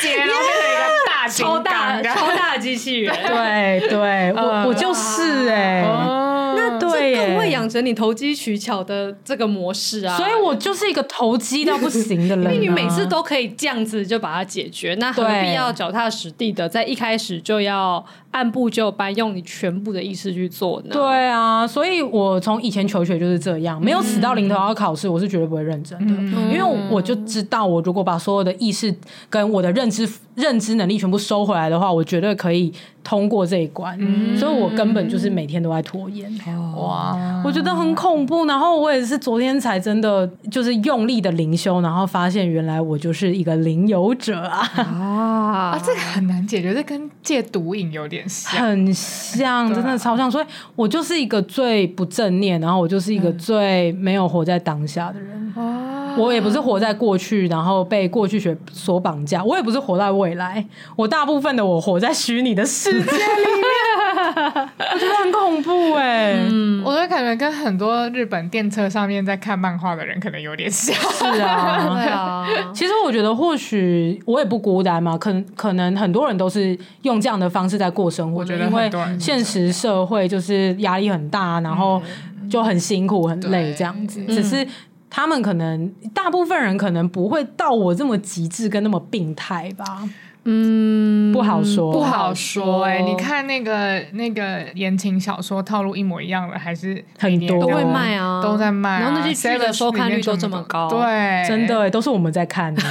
S2: 结，然后变成一个大
S4: 超大超大机器人。
S3: 对对，我我就是哎。
S4: 养成你投机取巧的这个模式啊！
S3: 所以我就是一个投机到不行的人，
S4: 因为你每次都可以这样子就把它解决，那何必要脚踏实地的在一开始就要按部就班，用你全部的意识去做呢？
S3: 对啊，所以我从以前求学就是这样，没有死到临头要考试，我是绝对不会认真的，因为我就知道，我如果把所有的意识跟我的认知认知能力全部收回来的话，我绝对可以通过这一关。所以我根本就是每天都在拖延。哇，我觉得很恐怖。然后我也是昨天才真的就是用力的灵修，然后发现原来我就是一个灵游者啊！
S2: 啊，这个很难解决，这跟戒毒瘾有点像，
S3: 很像，真的超像。所以我就是一个最不正念，然后我就是一个最没有活在当下的人。我也不是活在过去，然后被过去学所绑架。我也不是活在未来，我大部分的我活在虚拟的世界里面。我觉得很恐怖哎、欸，
S2: 嗯，我的感觉跟很多日本电车上面在看漫画的人可能有点像。
S3: 是啊，对啊。其实我觉得或许我也不孤单嘛，可能可能很多人都是用这样的方式在过生活。
S2: 我觉得因为
S3: 现实社会就是压力很大，然后就很辛苦很累这样子，只是。他们可能大部分人可能不会到我这么极致跟那么病态吧，嗯，不好说，
S2: 不好说。哎，你看那个那个言情小说套路一模一样的，还是
S3: 很多
S4: 都会卖啊，
S2: 都在卖。
S4: 然后那些剧的收看率都这么高，
S2: 对，
S3: 真的都是我们在看的。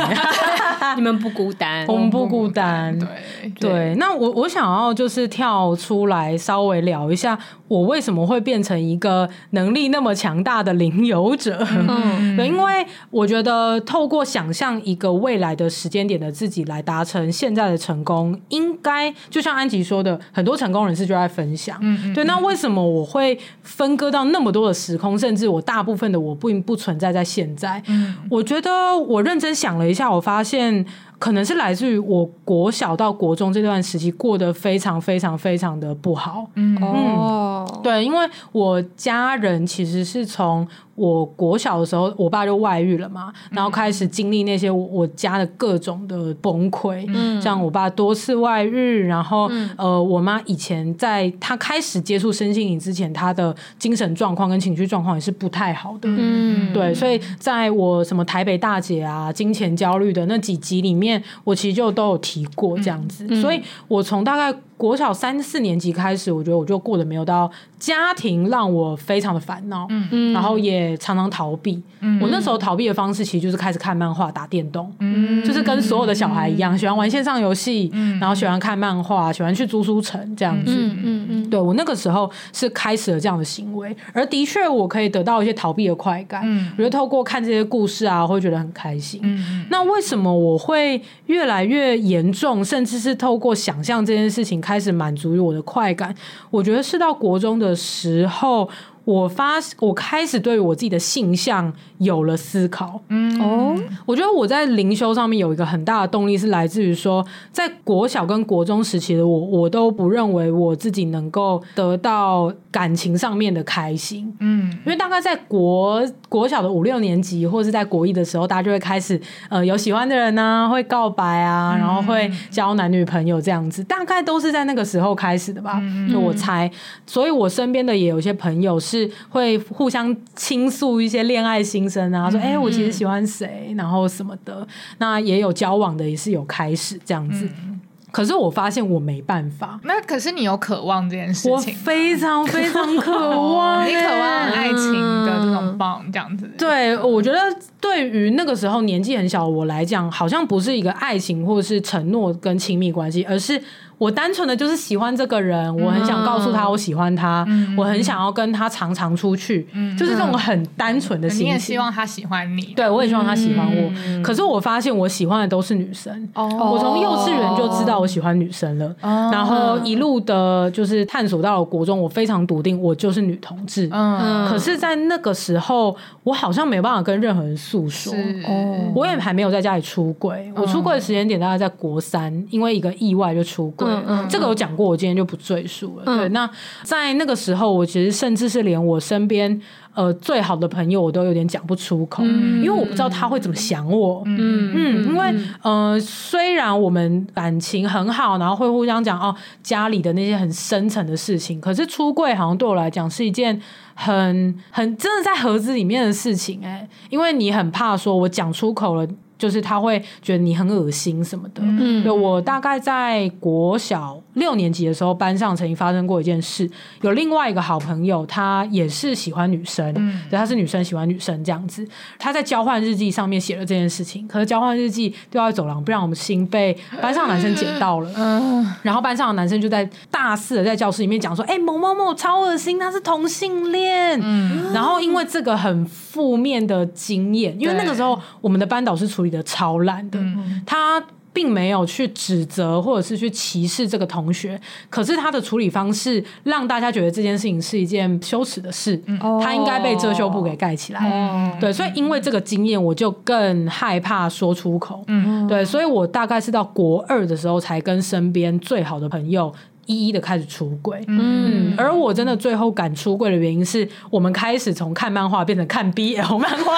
S4: 你们不孤单，
S3: 我们不孤单。对对，那我我想要就是跳出来稍微聊一下，我为什么会变成一个能力那么强大的领游者？嗯，对，因为我觉得透过想象一个未来的时间点的自己来达成现在的成功，应该就像安吉说的，很多成功人士就在分享。嗯，对。那为什么我会分割到那么多的时空，甚至我大部分的我并不存在在现在？嗯，我觉得我认真想了一下，我发现。可能是来自于我国小到国中这段时期过得非常非常非常的不好。嗯，嗯，对，因为我家人其实是从。我国小的时候，我爸就外遇了嘛，然后开始经历那些我家的各种的崩溃，嗯，像我爸多次外遇，然后、嗯、呃，我妈以前在她开始接触身心灵之前，她的精神状况跟情绪状况也是不太好的，嗯，对，所以在我什么台北大姐啊、金钱焦虑的那几集里面，我其实就都有提过这样子，嗯、所以我从大概。国小三四年级开始，我觉得我就过得没有到家庭让我非常的烦恼，嗯，然后也常常逃避。嗯，我那时候逃避的方式其实就是开始看漫画、打电动，嗯，就是跟所有的小孩一样，喜欢玩线上游戏，嗯，然后喜欢看漫画，喜欢去租书城这样子，嗯嗯嗯。对，我那个时候是开始了这样的行为，而的确我可以得到一些逃避的快感，嗯，我觉得透过看这些故事啊，我会觉得很开心。嗯，那为什么我会越来越严重，甚至是透过想象这件事情？开始满足于我的快感，我觉得是到国中的时候。我发，我开始对我自己的性向有了思考。嗯哦，我觉得我在灵修上面有一个很大的动力，是来自于说，在国小跟国中时期的我，我都不认为我自己能够得到感情上面的开心。嗯，因为大概在国国小的五六年级，或者是在国一的时候，大家就会开始呃有喜欢的人啊，会告白啊，然后会交男女朋友这样子，大概都是在那个时候开始的吧。就我猜，所以我身边的也有些朋友是。是会互相倾诉一些恋爱心声啊，说哎、欸，我其实喜欢谁，然后什么的。那也有交往的，也是有开始这样子。嗯、可是我发现我没办法。
S2: 那可是你有渴望这件事情，我
S3: 非常非常 渴望，
S2: 你渴望爱情的这种棒，这样子。
S3: 对，我觉得。对于那个时候年纪很小我来讲，好像不是一个爱情或者是承诺跟亲密关系，而是。我单纯的就是喜欢这个人，我很想告诉他我喜欢他，嗯、我很想要跟他常常出去，嗯、就是这种很单纯的心情。你
S2: 也希望他喜欢你，
S3: 对，我也希望他喜欢我。嗯、可是我发现我喜欢的都是女生，哦、我从幼稚园就知道我喜欢女生了，哦、然后一路的就是探索到了国中，我非常笃定我就是女同志。嗯，可是，在那个时候，我好像没有办法跟任何人诉说。哦，我也还没有在家里出轨，我出轨的时间点大概在国三，因为一个意外就出柜。嗯嗯，这个我讲过，我今天就不赘述了。嗯、对，那在那个时候，我其实甚至是连我身边呃最好的朋友，我都有点讲不出口，嗯、因为我不知道他会怎么想我。嗯嗯，因为呃，虽然我们感情很好，然后会互相讲哦家里的那些很深层的事情，可是出柜好像对我来讲是一件很很真的在盒子里面的事情哎、欸，因为你很怕说我讲出口了。就是他会觉得你很恶心什么的。嗯，对，我大概在国小六年级的时候，班上曾经发生过一件事。有另外一个好朋友，他也是喜欢女生，嗯，对，他是女生喜欢女生这样子。他在交换日记上面写了这件事情，可是交换日记丢在走廊，不让我们心被班上的男生捡到了。嗯，然后班上的男生就在大肆的在教室里面讲说：“哎、欸，某某某超恶心，他是同性恋。”嗯，然后因为这个很负面的经验，因为那个时候我们的班导是处理的超烂的，他并没有去指责或者是去歧视这个同学，可是他的处理方式让大家觉得这件事情是一件羞耻的事，他应该被遮羞布给盖起来。对，所以因为这个经验，我就更害怕说出口。对，所以我大概是到国二的时候才跟身边最好的朋友。一一的开始出轨，嗯，而我真的最后敢出柜的原因是我们开始从看漫画变成看 BL 漫画，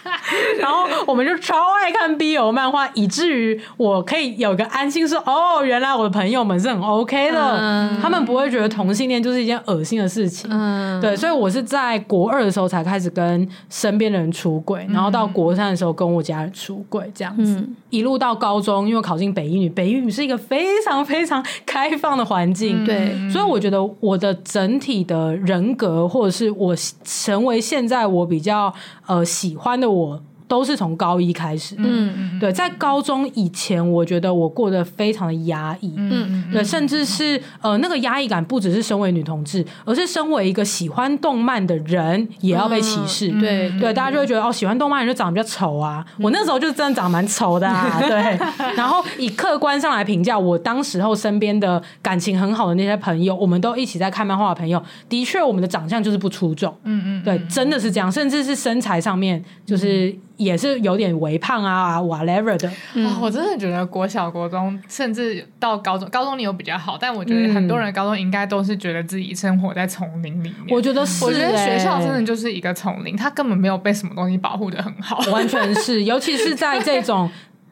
S3: 然后我们就超爱看 BL 漫画，以至于我可以有个安心说，哦，原来我的朋友们是很 OK 的，嗯、他们不会觉得同性恋就是一件恶心的事情，嗯，对，所以我是在国二的时候才开始跟身边的人出轨，然后到国三的时候跟我家人出轨，这样子，嗯、一路到高中，因为考进北一女，北一女是一个非常非常开放的环。境对，所以我觉得我的整体的人格，或者是我成为现在我比较呃喜欢的我。都是从高一开始的，嗯嗯，对，在高中以前，我觉得我过得非常的压抑，嗯嗯，对，甚至是呃，那个压抑感不只是身为女同志，而是身为一个喜欢动漫的人也要被歧视，对，对，大家就会觉得哦，喜欢动漫人就长得比较丑啊，我那时候就真的长得蛮丑的啊，对，然后以客观上来评价，我当时候身边的感情很好的那些朋友，我们都一起在看漫画的朋友，的确我们的长相就是不出众，嗯嗯，对，真的是这样，甚至是身材上面就是。也是有点微胖啊，whatever 的。
S2: 嗯、哦，我真的觉得国小、国中，甚至到高中，高中你有比较好，但我觉得很多人高中应该都是觉得自己生活在丛林里面。
S3: 我觉得是，我觉得
S2: 学校真的就是一个丛林，它根本没有被什么东西保护的很好。
S3: 完全是，尤其是在这种。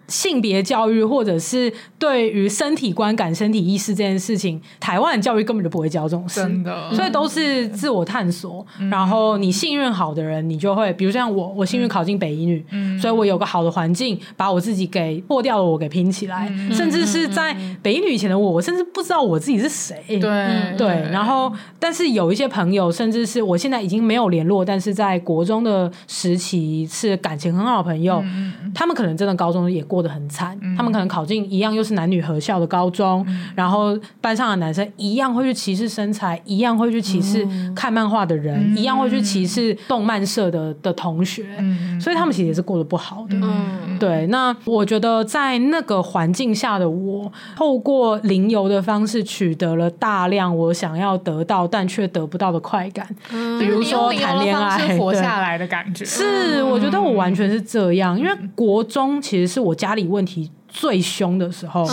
S3: 性别教育，或者是对于身体观感、身体意识这件事情，台湾的教育根本就不会教这种事，真的。所以都是自我探索。嗯、然后你幸运好的人，你就会，比如像我，我幸运考进北一女，嗯、所以我有个好的环境，把我自己给破掉了，我给拼起来。嗯、甚至是在北一女以前的我，我甚至不知道我自己是谁。对对。然后，但是有一些朋友，甚至是我现在已经没有联络，但是在国中的时期是感情很好的朋友，嗯、他们可能真的高中也。过得很惨，他们可能考进一样又是男女合校的高中，嗯、然后班上的男生一样会去歧视身材，一样会去歧视看漫画的人，嗯、一样会去歧视动漫社的的同学，嗯、所以他们其实也是过得不好的。嗯、对，那我觉得在那个环境下的我，透过零游的方式取得了大量我想要得到但却得不到的快感，嗯、比如说谈恋爱、
S2: 活下来的感觉。
S3: 是，我觉得我完全是这样，因为国中其实是我。家里问题最凶的时候，是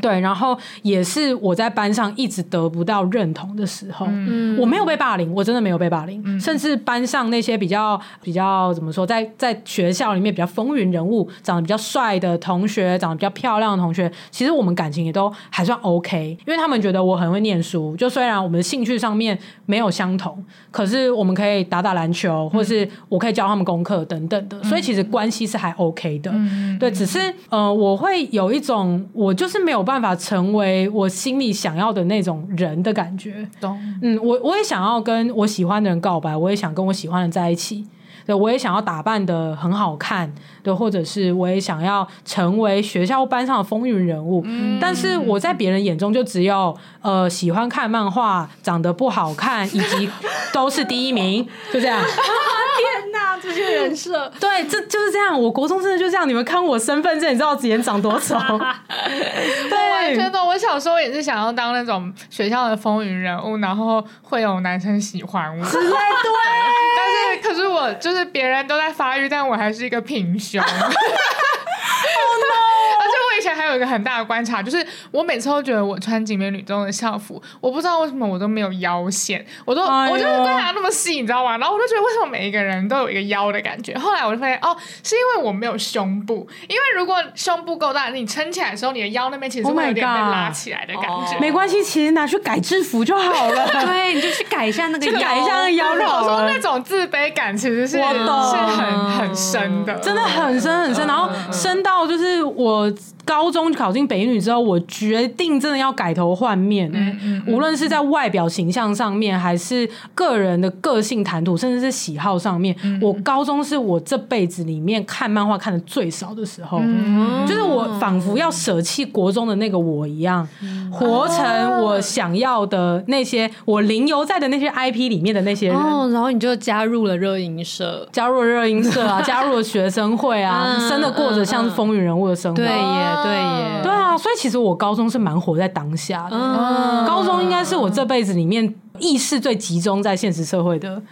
S3: 对，然后也是我在班上一直得不到认同的时候。嗯，我没有被霸凌，我真的没有被霸凌，嗯、甚至班上那些比较比较怎么说，在在学校里面比较风云人物、长得比较帅的同学、长得比较漂亮的同学，其实我们感情也都还算 OK，因为他们觉得我很会念书。就虽然我们的兴趣上面没有相同，可是我们可以打打篮球，或是我可以教他们功课等等的，嗯、所以其实关系是还 OK 的。嗯、对，只是呃我。我会有一种，我就是没有办法成为我心里想要的那种人的感觉。懂？嗯，我我也想要跟我喜欢的人告白，我也想跟我喜欢的人在一起。对，我也想要打扮的很好看，对，或者是我也想要成为学校班上的风云人物。嗯、但是我在别人眼中就只有呃喜欢看漫画、长得不好看，以及都是第一名，就这样。
S4: 天 哪，这些人设，
S3: 对，这就是这样。我国中真的就这样，你们看我身份证，你知道我脸长多丑？
S2: 对，完全懂。我小时候也是想要当那种学校的风云人物，然后会有男生喜欢我。
S3: 对，对。
S2: 但是，可是我就是别人都在发育，但我还是一个平胸。以前还有一个很大的观察，就是我每次都觉得我穿景美女中的校服，我不知道为什么我都没有腰线，我都、哎、我就是观察那么细，你知道吗？然后我就觉得为什么每一个人都有一个腰的感觉。后来我就发现，哦，是因为我没有胸部，因为如果胸部够大，你撑起来的时候，你的腰那边其实会有点被拉起来的感觉。Oh
S3: 没关系，其实拿去改制服就好了。
S4: 对，你就去改一下那个，
S3: 改一下那个腰肉。
S2: 我说那种自卑感其实是是很很深的，
S3: 真的很深很深，然后深到就是我。高中考进北一女之后，我决定真的要改头换面。嗯嗯嗯、无论是在外表形象上面，还是个人的个性谈吐，甚至是喜好上面，嗯、我高中是我这辈子里面看漫画看的最少的时候。嗯、就是我仿佛要舍弃国中的那个我一样，嗯、活成我想要的那些，我零游在的那些 IP 里面的那些人。
S4: 哦，然后你就加入了热音社，
S3: 加入了热音社啊，加入了学生会啊，嗯、真的过着像是风云人物的生活。
S4: 对耶。对耶，
S3: 对啊，所以其实我高中是蛮活在当下的。嗯、高中应该是我这辈子里面意识最集中在现实社会的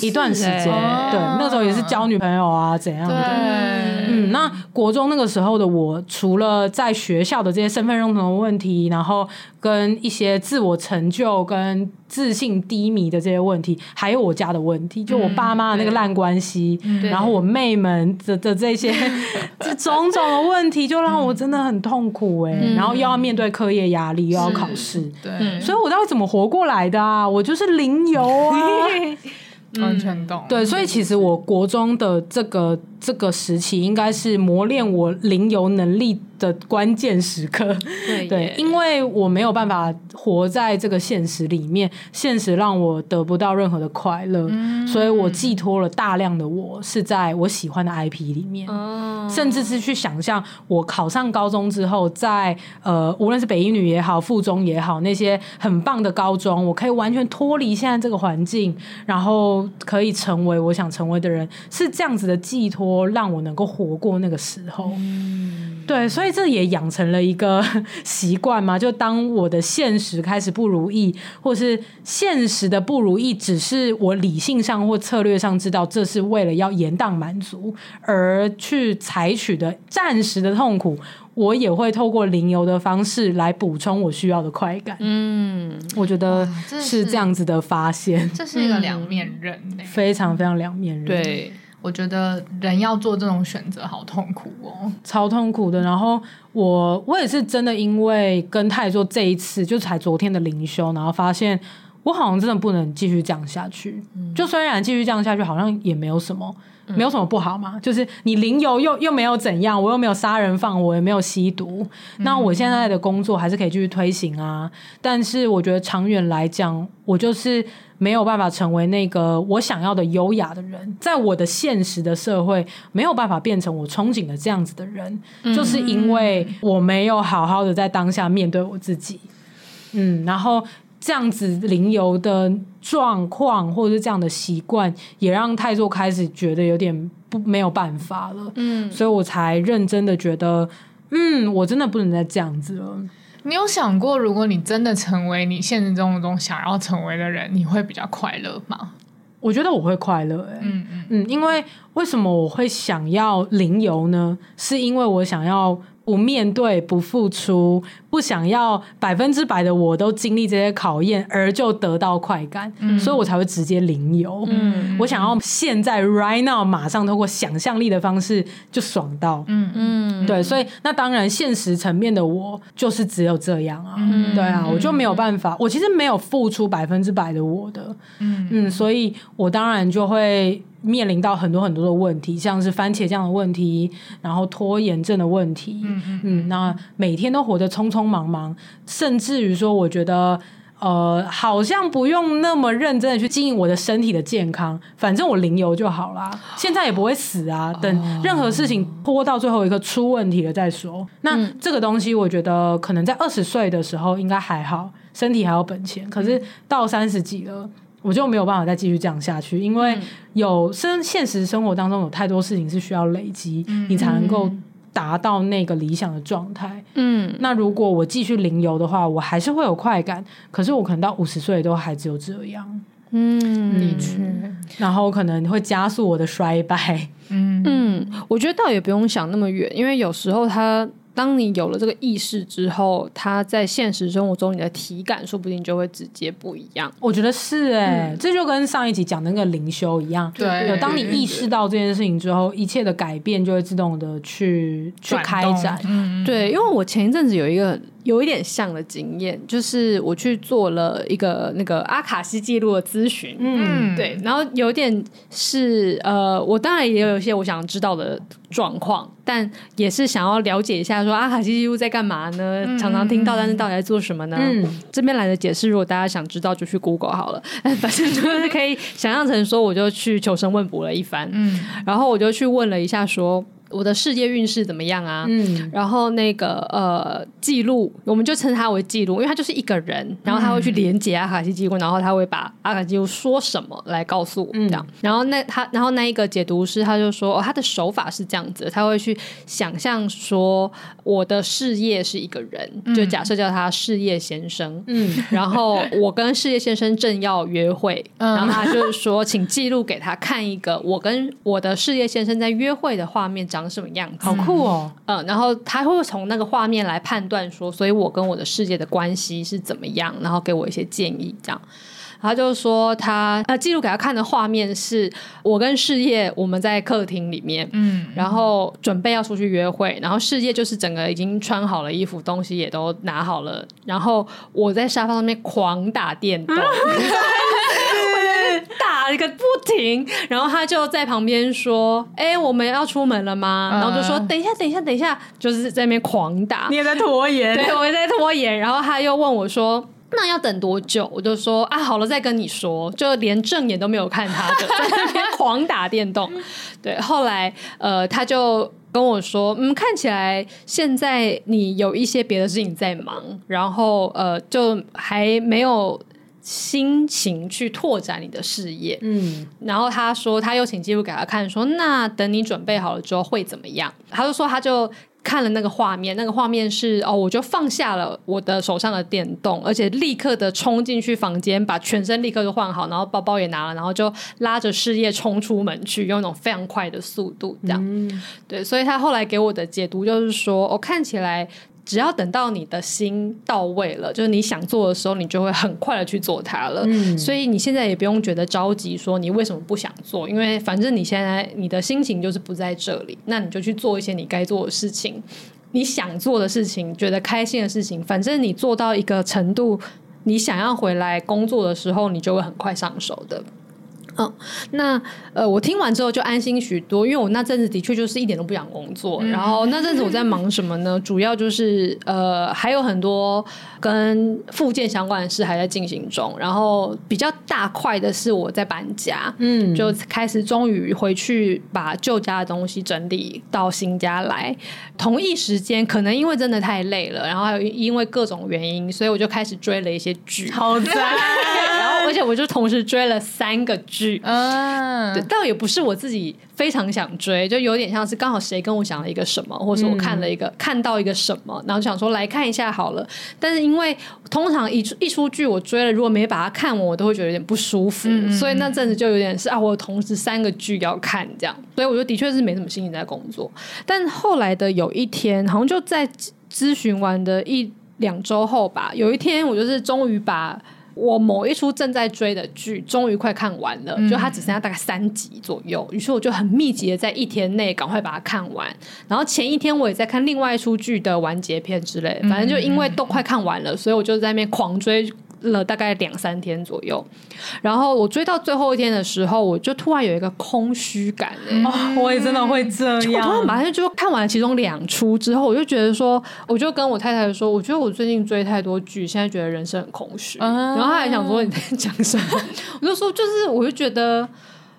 S3: 一段时间。哦、对，那时候也是交女朋友啊，怎样的？对嗯，那国中那个时候的我，除了在学校的这些身份认同的问题，然后跟一些自我成就跟自信低迷的这些问题，还有我家的问题，就我爸妈的那个烂关系，嗯、然后我妹们的的这些 这种种的问题，就让我真的很痛苦哎、欸。嗯、然后又要面对课业压力，又要考试，对，所以我到底怎么活过来的啊？我就是零油啊，
S2: 完全懂。
S3: 对，所以其实我国中的这个这个时期，应该是磨练我零游能力的关键时刻，对，对，因为我没有办法活在这个现实里面，现实让我得不到任何的快乐，嗯、所以我寄托了大量的我是在我喜欢的 IP 里面，嗯、甚至是去想象我考上高中之后在，在呃，无论是北一女也好，附中也好，那些很棒的高中，我可以完全脱离现在这个环境，然后可以成为我想成为的人，是这样子的寄托，让我能够活过那个时候。嗯对，所以这也养成了一个 习惯嘛。就当我的现实开始不如意，或是现实的不如意，只是我理性上或策略上知道这是为了要延宕满足而去采取的暂时的痛苦，我也会透过零油的方式来补充我需要的快感。嗯，我觉得是这样子的发现，
S2: 这是一个两面刃，欸，
S3: 非常非常两面刃。
S2: 对。我觉得人要做这种选择好痛苦哦，
S3: 超痛苦的。然后我我也是真的因为跟太做这一次，就才昨天的灵修，然后发现我好像真的不能继续这样下去。嗯、就虽然继续这样下去，好像也没有什么，没有什么不好嘛。嗯、就是你零游又又没有怎样，我又没有杀人放火，也没有吸毒。嗯、那我现在的工作还是可以继续推行啊。但是我觉得长远来讲，我就是。没有办法成为那个我想要的优雅的人，在我的现实的社会没有办法变成我憧憬的这样子的人，嗯、就是因为我没有好好的在当下面对我自己，嗯，然后这样子零游的状况或者是这样的习惯，也让泰座开始觉得有点不没有办法了，嗯，所以我才认真的觉得，嗯，我真的不能再这样子了。
S2: 你有想过，如果你真的成为你现实中中想要成为的人，你会比较快乐吗？
S3: 我觉得我会快乐、欸，嗯嗯嗯，因为为什么我会想要零游呢？是因为我想要。不面对，不付出，不想要百分之百的我都经历这些考验，而就得到快感，嗯、所以我才会直接零油。嗯、我想要现在 right now 马上通过想象力的方式就爽到。嗯嗯，对，所以那当然现实层面的我就是只有这样啊。嗯、对啊，我就没有办法，我其实没有付出百分之百的我的。嗯嗯，所以我当然就会。面临到很多很多的问题，像是番茄酱的问题，然后拖延症的问题，嗯嗯嗯，那每天都活得匆匆忙忙，甚至于说，我觉得，呃，好像不用那么认真的去经营我的身体的健康，反正我零油就好啦。现在也不会死啊。等任何事情拖到最后一刻出问题了再说。那这个东西，我觉得可能在二十岁的时候应该还好，身体还有本钱。可是到三十几了，我就没有办法再继续这样下去，因为有生现实生活当中有太多事情是需要累积，你才能够。达到那个理想的状态，嗯，那如果我继续零油的话，我还是会有快感，可是我可能到五十岁都还只有这样，
S4: 嗯，的确，
S3: 然后可能会加速我的衰败，
S4: 嗯。嗯，我觉得倒也不用想那么远，因为有时候他。当你有了这个意识之后，他在现实生活中你的体感说不定就会直接不一样。
S3: 我觉得是哎、欸，嗯、这就跟上一集讲的那个灵修一样。
S2: 对，
S3: 当你意识到这件事情之后，一切的改变就会自动的去去开展。
S4: 嗯，对，因为我前一阵子有一个。有一点像的经验，就是我去做了一个那个阿卡西记录的咨询，嗯，对，然后有点是呃，我当然也有一些我想知道的状况，但也是想要了解一下说阿卡西记录在干嘛呢？嗯、常常听到，但是到底在做什么呢？嗯，这边来的解释，如果大家想知道，就去 Google 好了，反正就是可以想象成说，我就去求神问卜了一番，嗯，然后我就去问了一下说。我的事业运势怎么样啊？嗯，然后那个呃记录，我们就称他为记录，因为他就是一个人，然后他会去连接阿卡西记录，然后他会把阿卡西记录说什么来告诉我，这样。嗯、然后那他，然后那一个解读师他就说，哦，他的手法是这样子，他会去想象说我的事业是一个人，就假设叫他事业先生，嗯，然后我跟事业先生正要约会，嗯、然后他就是说，请记录给他看一个我跟我的事业先生在约会的画面，长什么样子？
S3: 好酷哦！
S4: 嗯，然后他会从那个画面来判断说，所以我跟我的世界的关系是怎么样，然后给我一些建议，这样。他就说他呃记录给他看的画面是我跟事业我们在客厅里面，嗯，然后准备要出去约会，然后事业就是整个已经穿好了衣服，东西也都拿好了，然后我在沙发上面狂打电动。打一个不停，然后他就在旁边说：“哎、欸，我们要出门了吗？”然后就说：“等一下，等一下，等一下。”就是在那边狂打，
S3: 你也在拖延，
S4: 对，我也在拖延。然后他又问我说：“那要等多久？”我就说：“啊，好了，再跟你说。”就连正眼都没有看他的，在那边狂打电动。对，后来呃，他就跟我说：“嗯，看起来现在你有一些别的事情在忙，然后呃，就还没有。”心情去拓展你的事业，嗯，然后他说他又请记录给他看，说那等你准备好了之后会怎么样？他就说他就看了那个画面，那个画面是哦，我就放下了我的手上的电动，而且立刻的冲进去房间，把全身立刻就换好，然后包包也拿了，然后就拉着事业冲出门去，用那种非常快的速度，这样，嗯、对，所以他后来给我的解读就是说，我、哦、看起来。只要等到你的心到位了，就是你想做的时候，你就会很快的去做它了。嗯，所以你现在也不用觉得着急，说你为什么不想做，因为反正你现在你的心情就是不在这里，那你就去做一些你该做的事情，你想做的事情，觉得开心的事情。反正你做到一个程度，你想要回来工作的时候，你就会很快上手的。嗯，那呃，我听完之后就安心许多，因为我那阵子的确就是一点都不想工作。嗯、然后那阵子我在忙什么呢？主要就是呃，还有很多跟附件相关的事还在进行中。然后比较大块的是我在搬家，嗯，就开始终于回去把旧家的东西整理到新家来。同一时间，可能因为真的太累了，然后还有因为各种原因，所以我就开始追了一些剧。
S3: 好
S4: 赞！而且我就同时追了三个剧。嗯，对，倒也不是我自己非常想追，就有点像是刚好谁跟我讲了一个什么，或者是我看了一个、嗯、看到一个什么，然后想说来看一下好了。但是因为通常一出一出剧我追了，如果没把它看完，我都会觉得有点不舒服，嗯、所以那阵子就有点是啊，我同时三个剧要看这样，所以我就的确是没什么心情在工作。但后来的有一天，好像就在咨询完的一两周后吧，有一天我就是终于把。我某一出正在追的剧，终于快看完了，就它只剩下大概三集左右，于是我就很密集的在一天内赶快把它看完。然后前一天我也在看另外一出剧的完结篇之类，反正就因为都快看完了，所以我就在那边狂追了大概两三天左右。然后我追到最后一天的时候，我就突然有一个空虚感、欸嗯
S3: 哦，我也真的会这样。
S4: 我突然马上就看完其中两出之后，我就觉得说，我就跟我太太说，我觉得我最近追太多剧，现在觉得人生很空虚。嗯、然后她还想说你在讲什么？我就说就是，我就觉得。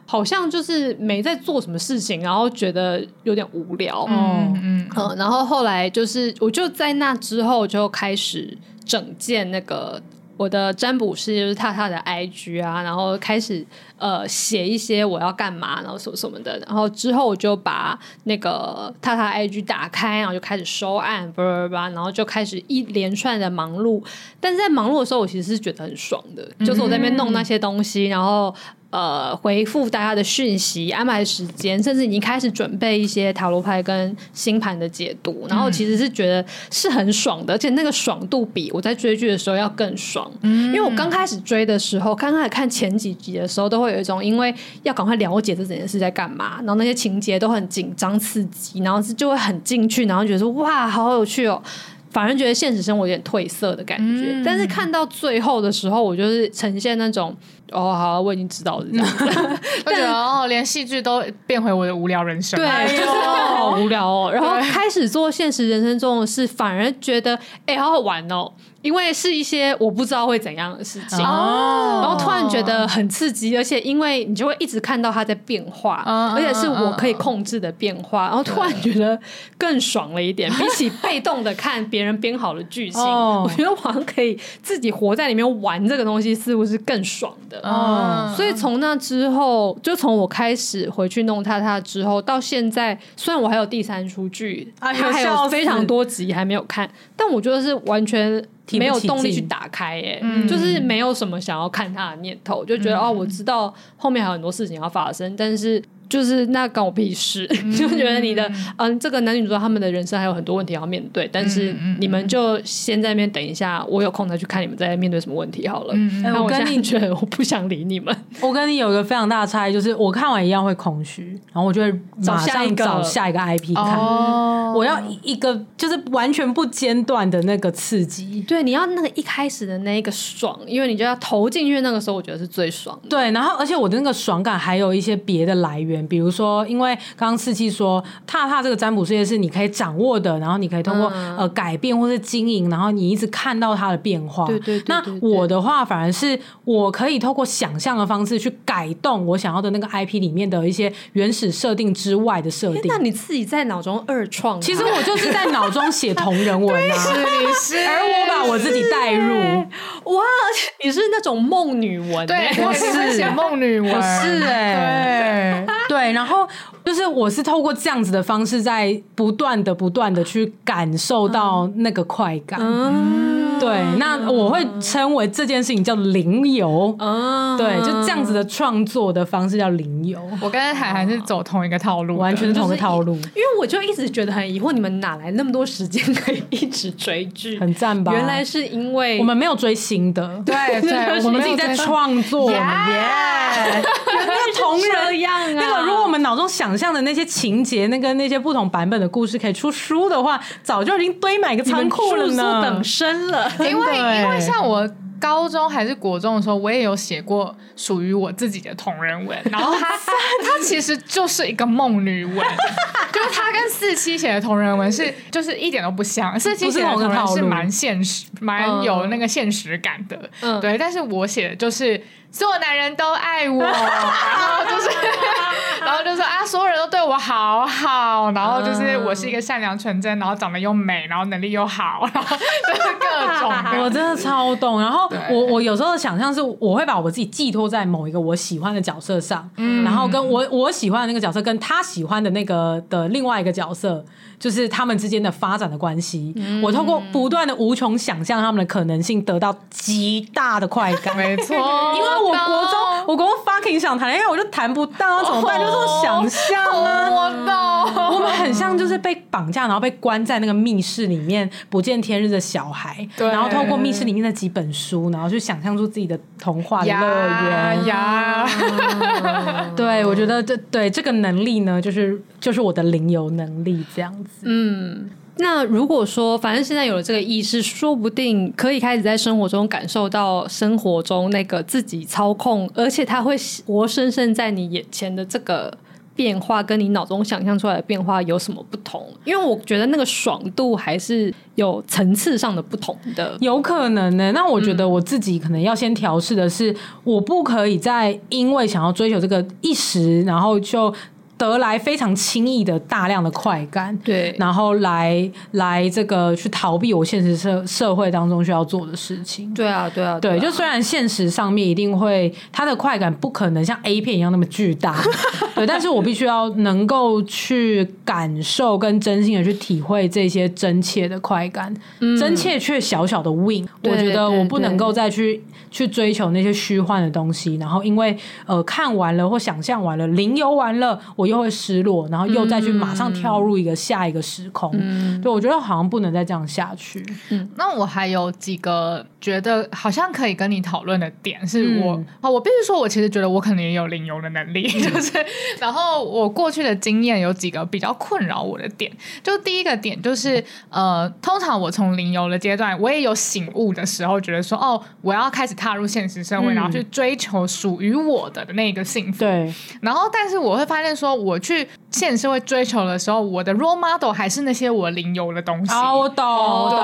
S4: 好像就是没在做什么事情，然后觉得有点无聊。嗯嗯，嗯，然后后来就是，我就在那之后就开始整件那个我的占卜师，就是踏踏的 IG 啊，然后开始呃写一些我要干嘛，然后什么什么的。然后之后我就把那个踏踏 IG 打开，然后就开始收案，叭叭叭，然后就开始一连串的忙碌。但是在忙碌的时候，我其实是觉得很爽的，嗯、就是我在那边弄那些东西，然后。呃，回复大家的讯息，安排时间，甚至已经开始准备一些塔罗牌跟星盘的解读，然后其实是觉得是很爽的，而且那个爽度比我在追剧的时候要更爽。嗯，因为我刚开始追的时候，刚开始看前几集的时候，都会有一种因为要赶快了解这整件事在干嘛，然后那些情节都很紧张刺激，然后就会很进去，然后觉得说哇，好有趣哦。反而觉得现实生活有点褪色的感觉，嗯，但是看到最后的时候，我就是呈现那种哦，好，我已经知道了这样子，
S2: 我觉得哦，连戏剧都变回我的无聊人生，
S4: 对，就是 好无聊哦。然后开始做现实人生中的事，反而觉得哎，好好玩哦。因为是一些我不知道会怎样的事情，哦，然后突然觉得很刺激，而且因为你就会一直看到它在变化，哦，而且是我可以控制的变化，哦，然后突然觉得更爽了一点，比起被动的看别人编好的剧情，哦，我觉得我好像可以自己活在里面玩这个东西，似乎是更爽的。哦，所以从那之后，就从我开始回去弄它它之后，到现在，虽然我还有第三出剧，它还有非常多集还没有看，但我觉得是完全。没有动力去打开，欸，哎、嗯，就是没有什么想要看他的念头，就觉得、嗯、哦，我知道后面还有很多事情要发生，但是。就是那关我屁事，嗯、就觉得你的嗯，这个男女主角他们的人生还有很多问题要面对，但是你们就先在那边等一下，我有空再去看你们在面对什么问题好了。嗯，我跟你觉得我不想理你们。
S3: 我跟你有一个非常大的差异，就是我看完一样会空虚，然后我就会马上找下一个 IP 看。哦，我要一个就是完全不间断的那个刺激。
S4: 对，你要那个一开始的那一个爽，因为你就要投进去，那个时候我觉得是最爽的。
S3: 对，然后而且我的那个爽感还有一些别的来源。比如说，因为刚刚四季说，踏踏这个占卜世界是你可以掌握的，然后你可以通过、嗯、呃改变或是经营，然后你一直看到它的变化。对对，对，对，对，那我的话，反而是我可以透过想象的方式去改动我想要的那个 IP 里面的一些原始设定之外的设定。
S4: 那你自己在脑中二创？
S3: 其实我就是在脑中写同人文啊，是是，而我把我自己带入。
S4: 哇，你是那种梦女文？
S2: 对，我是写梦女文，
S3: 是哎，对。对，然后就是我是透过这样子的方式，在不断的、不断的去感受到那个快感。嗯，对，那我会称为这件事情叫灵游。嗯，对，就这样子的创作的方式叫灵游。
S2: 我跟海涵是走同一个套路，
S3: 完全是同一个套路。
S4: 因为我就一直觉得很疑惑，你们哪来那么多时间可以一直追剧？
S3: 很赞吧？
S4: 原来是因为
S3: 我们没有追新的，
S2: 对 对，
S3: 我们自己在创作。耶，那同人一样啊，那个。如果我们脑中想象的那些情节，那个那些不同版本的故事可以出书的话，早就已经堆满一个仓库了呢。
S4: 等身了，
S2: 因为因为像我高中还是国中的时候，我也有写过属于我自己的同人文，然后它它 其实就是一个梦女文，就是它跟四七写的同人文是就是一点都不像，四七写的同人文是蛮现实、蛮有那个现实感的，嗯，对，但是我写的就是。所有男人都爱我，然后就是，然后就说啊，所有人都对我好好，然后就是我是一个善良纯真，然后长得又美，然后能力又好，然后就是各种。
S3: 我真的超懂。然后我我有时候想象是，我会把我自己寄托在某一个我喜欢的角色上，嗯，然后跟我我喜欢的那个角色跟他喜欢的那个的另外一个角色。就是他们之间的发展的关系，嗯、我透过不断的无穷想象他们的可能性，得到极大的快感。
S2: 没错，
S3: 因为我国中我国中 fucking 想谈恋爱，我就谈不到，怎么办？就是想象啊，
S2: 我懂。
S3: 我们很像就是被绑架，然后被关在那个密室里面不见天日的小孩，对，然后透过密室里面的几本书，然后去想象出自己的童话的乐园呀。对，我觉得这对这个能力呢，就是就是我的灵游能力这样子。
S4: 嗯，那如果说，反正现在有了这个意识，说不定可以开始在生活中感受到生活中那个自己操控，而且它会活生生在你眼前的这个变化，跟你脑中想象出来的变化有什么不同？因为我觉得那个爽度还是有层次上的不同的，
S3: 有可能呢、那我觉得我自己可能要先调试的是，我不可以再因为想要追求这个一时，然后就。得来非常轻易的大量的快感，
S4: 对，
S3: 然后来来这个去逃避我现实社社会当中需要做的事情。
S4: 对啊，对啊，
S3: 对，就虽然现实上面一定会它的快感不可能像 A 片一样那么巨大，对，但是我必须要能够去感受跟真心的去体会这些真切的快感，嗯、真切却小小的 win。我觉得我不能够再去去追求那些虚幻的东西，然后因为呃看完了或想象完了，零游完了，我。又会失落，然后又再去马上跳入一个下一个时空。嗯，对，我觉得好像不能再这样下去。
S2: 嗯，那我还有几个觉得好像可以跟你讨论的点，是我啊、嗯，我必须说，我其实觉得我可能也有零游的能力，嗯、就是，然后我过去的经验有几个比较困扰我的点，就第一个点就是，呃，通常我从零游的阶段，我也有醒悟的时候，觉得说，哦，我要开始踏入现实社会，嗯、然后去追求属于我的那个幸福。
S3: 对，
S2: 然后但是我会发现说。我去现实社会追求的时候，我的 role model 还是那些我零游的东西。
S3: 啊，我懂。
S2: 对，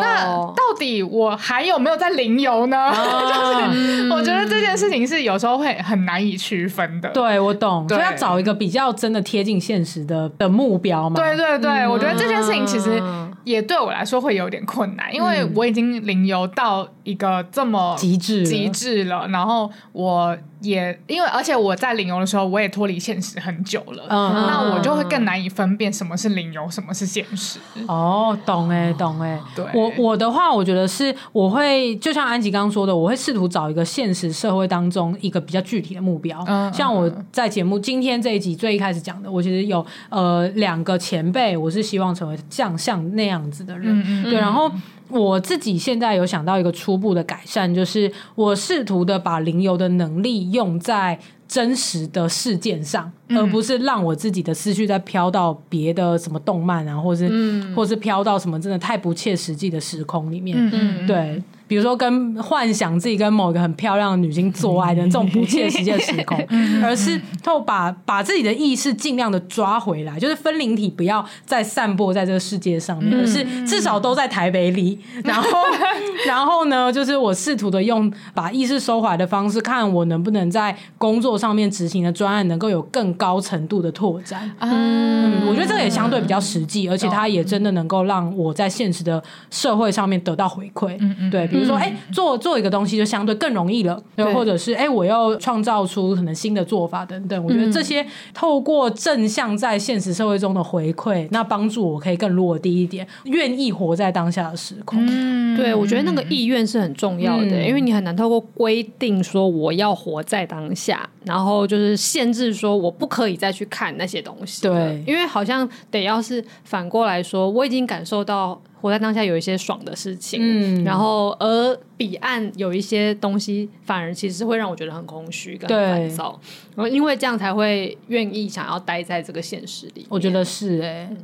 S2: 那到底我还有没有在零游呢？啊、就是我觉得这件事情是有时候会很难以区分的。
S3: 对，我懂。所以要找一个比较真的贴近现实的的目标嘛。
S2: 对对对，嗯、我觉得这件事情其实也对我来说会有点困难，因为我已经零游到一个这么
S3: 极致
S2: 极致了，然后我。也因为，而且我在领游的时候，我也脱离现实很久了，嗯，那我就会更难以分辨什么是领游，什么是现实。
S3: 哦，懂哎，懂哎。
S2: 对，
S3: 我我的话，我觉得是我会就像安吉刚刚说的，我会试图找一个现实社会当中一个比较具体的目标。嗯，像我在节目今天这一集最一开始讲的，我其实有呃两个前辈，我是希望成为像像那样子的人。嗯嗯。对，然后。我自己现在有想到一个初步的改善，就是我试图的把零游的能力用在真实的事件上，嗯、而不是让我自己的思绪再飘到别的什么动漫啊，或是、嗯、或是飘到什么真的太不切实际的时空里面。嗯嗯对。比如说，跟幻想自己跟某个很漂亮的女性做爱的 这种不切实际的时空，而是透把把自己的意识尽量的抓回来，就是分灵体不要再散播在这个世界上面，而是至少都在台北里。然后，然后呢，就是我试图的用把意识收回来的方式，看我能不能在工作上面执行的专案能够有更高程度的拓展。嗯，我觉得这个也相对比较实际，而且它也真的能够让我在现实的社会上面得到回馈。嗯对。比如说，哎、欸，做做一个东西就相对更容易了，对，或者是哎、欸，我要创造出可能新的做法等等。我觉得这些透过正向在现实社会中的回馈，那帮助我可以更落地一点，愿意活在当下的时空。
S4: 嗯，对，我觉得那个意愿是很重要的，嗯、因为你很难透过规定说我要活在当下，然后就是限制说我不可以再去看那些东西。
S3: 对，
S4: 因为好像得要是反过来说，我已经感受到。活在当下有一些爽的事情，嗯，然后而彼岸有一些东西，反而其实会让我觉得很空虚跟烦躁，然后因为这样才会愿意想要待在这个现实里。
S3: 我觉得是哎、欸，嗯、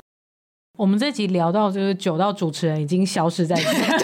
S3: 我们这集聊到就是九到主持人已经消失在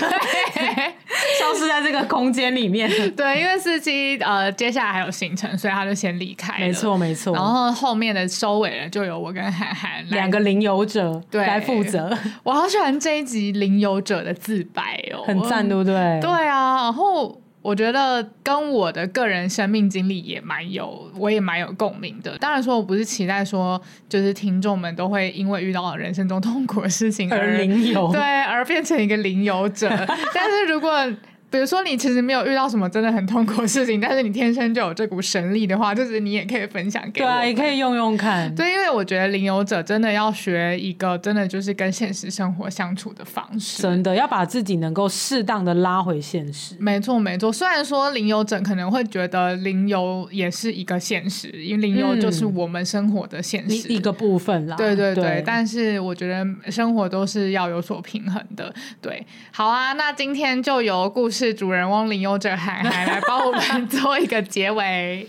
S3: 在这个空间里面。
S2: 对，因为司机呃接下来还有行程，所以他就先离开。
S3: 没错，没错。
S2: 然后后面的收尾了，就由我跟涵涵
S3: 两个领游者对来负责。
S2: 我好喜欢这一集领游者的自白哦，
S3: 很赞，对不对？
S2: 对啊，然后。我觉得跟我的个人生命经历也蛮有，我也蛮有共鸣的。当然说，我不是期待说，就是听众们都会因为遇到了人生中痛苦的事情而，
S3: 而零游，
S2: 对，而变成一个零游者。但是如果比如说，你其实没有遇到什么真的很痛苦的事情，但是你天生就有这股神力的话，就是你也可以分享给我。
S3: 对啊，也可以用用看。
S2: 对，因为我觉得领游者真的要学一个真的就是跟现实生活相处的方式，
S3: 真的要把自己能够适当的拉回现实。
S2: 没错，没错。虽然说领游者可能会觉得零游也是一个现实，因为零游就是我们生活的现实、
S3: 嗯、一个部分啦。
S2: 对对对，对但是我觉得生活都是要有所平衡的。对，好啊，那今天就由故事。是主人翁领游者海海来帮我们 做一个结尾。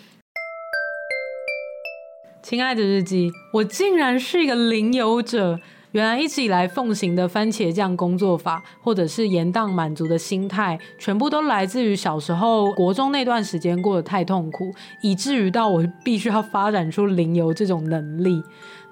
S3: 亲爱的日记，我竟然是一个领游者，原来一直以来奉行的番茄酱工作法，或者是延宕满足的心态，全部都来自于小时候国中那段时间过得太痛苦，以至于到我必须要发展出零油这种能力。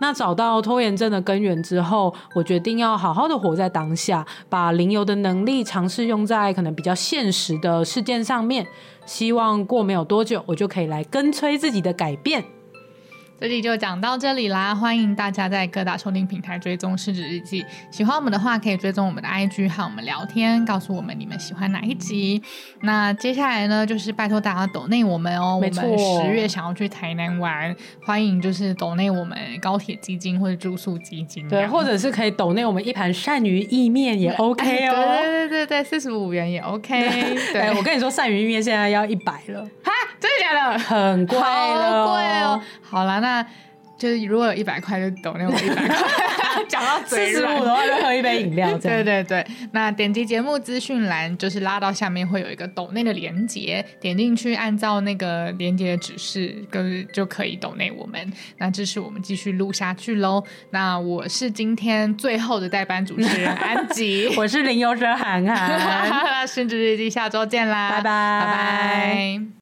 S3: 那找到拖延症的根源之后，我决定要好好的活在当下，把零油的能力尝试用在可能比较现实的事件上面，希望过没有多久，我就可以来跟催自己的改变。
S2: 这里就讲到这里啦，欢迎大家在各大收听平台追踪《失职日记》。喜欢我们的话，可以追踪我们的 IG 和我们聊天，告诉我们你们喜欢哪一集。那接下来呢，就是拜托大家抖内我们哦，我们十月想要去台南玩，欢迎就是抖内我们高铁基金或者住宿基金，
S3: 对，或者是可以抖内我们一盘鳝鱼意面也 OK 哦，
S2: 对对对对，四十五元也 OK 对。
S3: 对，我跟你说，鳝鱼意面现在要一百了，
S2: 哈，真的假的？
S3: 很贵了，
S2: 好贵哦。好啦，那。那就是如果有一百块就抖那种一百块，讲到四十五的话就喝一杯饮料。对对对，那点击节目资讯栏，就是拉到下面会有一个抖内的连接，点进去按照那个连接的指示，跟就可以抖内我们。那这是我们继续录下去喽。那我是今天最后的代班主持人安吉，
S3: 我是零优生涵涵，
S2: 甚至日记下周见啦，
S3: 拜拜拜拜。